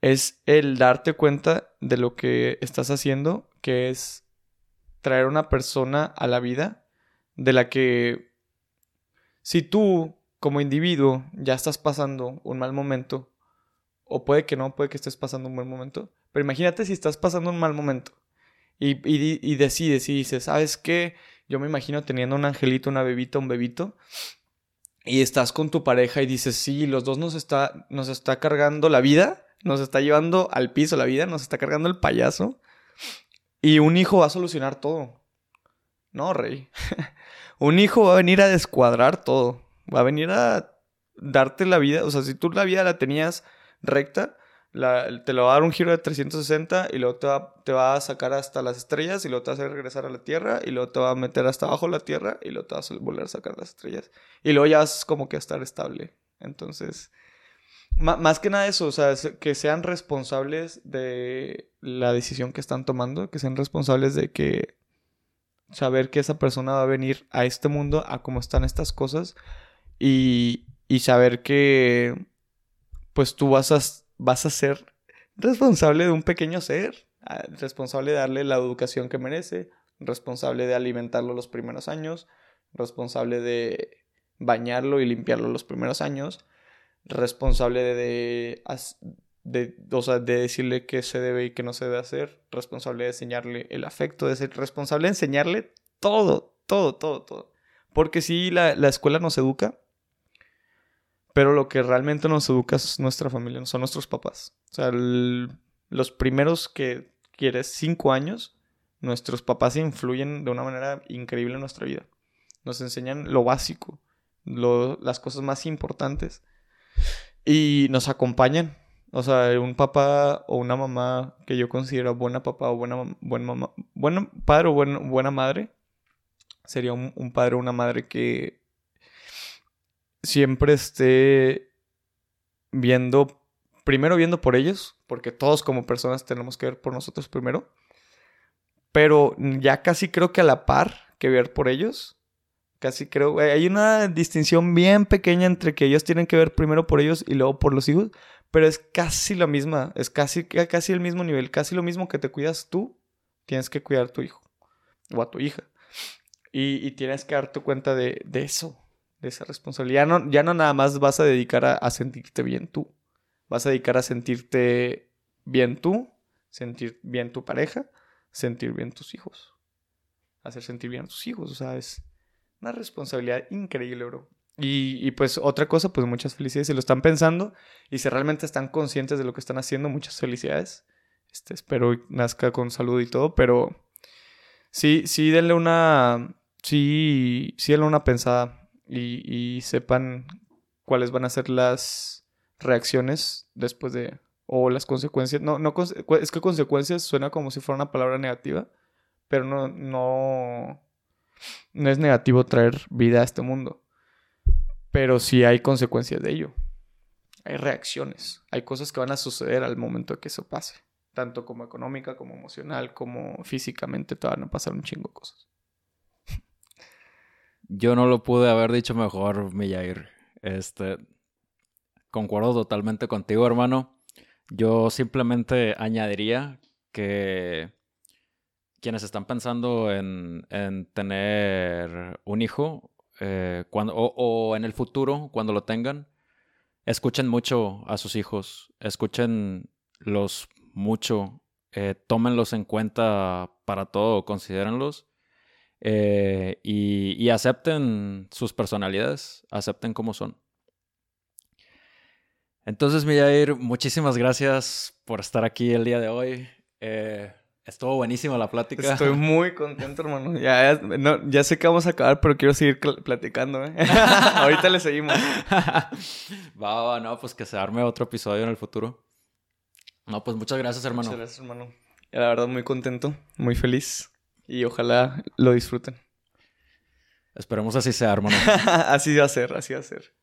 Es el darte cuenta de lo que estás haciendo, que es traer una persona a la vida de la que si tú como individuo ya estás pasando un mal momento, o puede que no, puede que estés pasando un buen momento, pero imagínate si estás pasando un mal momento y, decides y dices, ¿sabes qué? Yo me imagino teniendo un angelito, una bebita, un bebito, y estás con tu pareja y dices, sí, los dos nos está, nos está cargando la vida, nos está llevando al piso la vida, nos está cargando el payaso, y un hijo va a solucionar todo. No, rey. un hijo va a venir a descuadrar todo va a venir a darte la vida. O sea, si tú la vida la tenías recta, te lo va a dar un giro de 360 y luego te va, a sacar hasta las estrellas y luego te va a hacer regresar a la Tierra y luego te va a meter hasta abajo la Tierra y luego te vas a volver a sacar las estrellas. Y luego ya es como que estar estable. Entonces, más que nada eso, o sea, que sean responsables de la decisión que están tomando, que sean responsables de que saber que esa persona va a venir a este mundo, a cómo están estas cosas, y, saber que pues tú vas a, vas a ser responsable de un pequeño ser, ah, responsable de darle la educación que merece, responsable de alimentarlo los primeros años, responsable de bañarlo y limpiarlo los primeros años, responsable de, de, de decirle qué se debe y qué no se debe hacer, responsable de enseñarle el afecto, de ser responsable de enseñarle todo, todo, todo, todo. Porque si la, la escuela nos educa, pero lo que realmente nos educa es nuestra familia, son nuestros papás. O sea, los primeros que quieres cinco años, nuestros papás influyen de una manera increíble en nuestra vida. Nos enseñan lo básico, las cosas más importantes y nos acompañan. O sea, un papá o una mamá que yo considero buena papá o buena, buena mamá, buen padre o buena madre, sería un, un padre o una madre que siempre esté viendo, primero viendo por ellos, porque todos como personas tenemos que ver por nosotros primero, pero ya casi creo que a la par que ver por ellos. Casi creo, hay una distinción bien pequeña entre que ellos tienen que ver primero por ellos y luego por los hijos, pero es casi la misma, es casi, casi el mismo nivel, casi lo mismo que te cuidas tú, tienes que cuidar a tu hijo o a tu hija. Y, tienes que darte cuenta de, eso, de esa responsabilidad. Ya no, ya no nada más vas a dedicar a, sentirte bien tú. Vas a dedicar a sentirte bien tú, sentir bien tu pareja, sentir bien tus hijos. Hacer sentir bien a tus hijos. O sea, es una responsabilidad increíble, bro. Y, y, pues otra cosa, pues muchas felicidades. Si lo están pensando y si realmente están conscientes de lo que están haciendo, muchas felicidades. Este, espero nazca con salud y todo, pero sí, sí, denle una, sí, sí, denle una pensada y, sepan cuáles van a ser las reacciones después de... o las consecuencias. No, no, es que consecuencias suena como si fuera una palabra negativa, pero no, no, no es negativo traer vida a este mundo. Pero sí hay consecuencias de ello. Hay reacciones, hay cosas que van a suceder al momento que eso pase. Tanto como económica, como emocional, como físicamente, te van a pasar un chingo de cosas. Yo no lo pude haber dicho mejor, Millair. Este, concuerdo totalmente contigo, hermano. Yo simplemente añadiría que quienes están pensando en, tener un hijo eh, cuando, o, en el futuro, cuando lo tengan, escuchen mucho a sus hijos, escúchenlos mucho, eh, tómenlos en cuenta para todo, considérenlos eh, y, acepten sus personalidades, acepten cómo son. Entonces, Millair, muchísimas gracias por estar aquí el día de hoy. Estuvo buenísima la plática. Estoy muy contento, hermano. Ya, ya, no, ya sé que vamos a acabar, pero quiero seguir platicando, ¿eh? Ahorita le seguimos. va, va, no, pues que se arme otro episodio en el futuro. No, pues muchas gracias, hermano. Muchas gracias, hermano. La verdad, muy contento, muy feliz. Y ojalá lo disfruten. Esperemos así sea, hermano. así va a ser, así va a ser.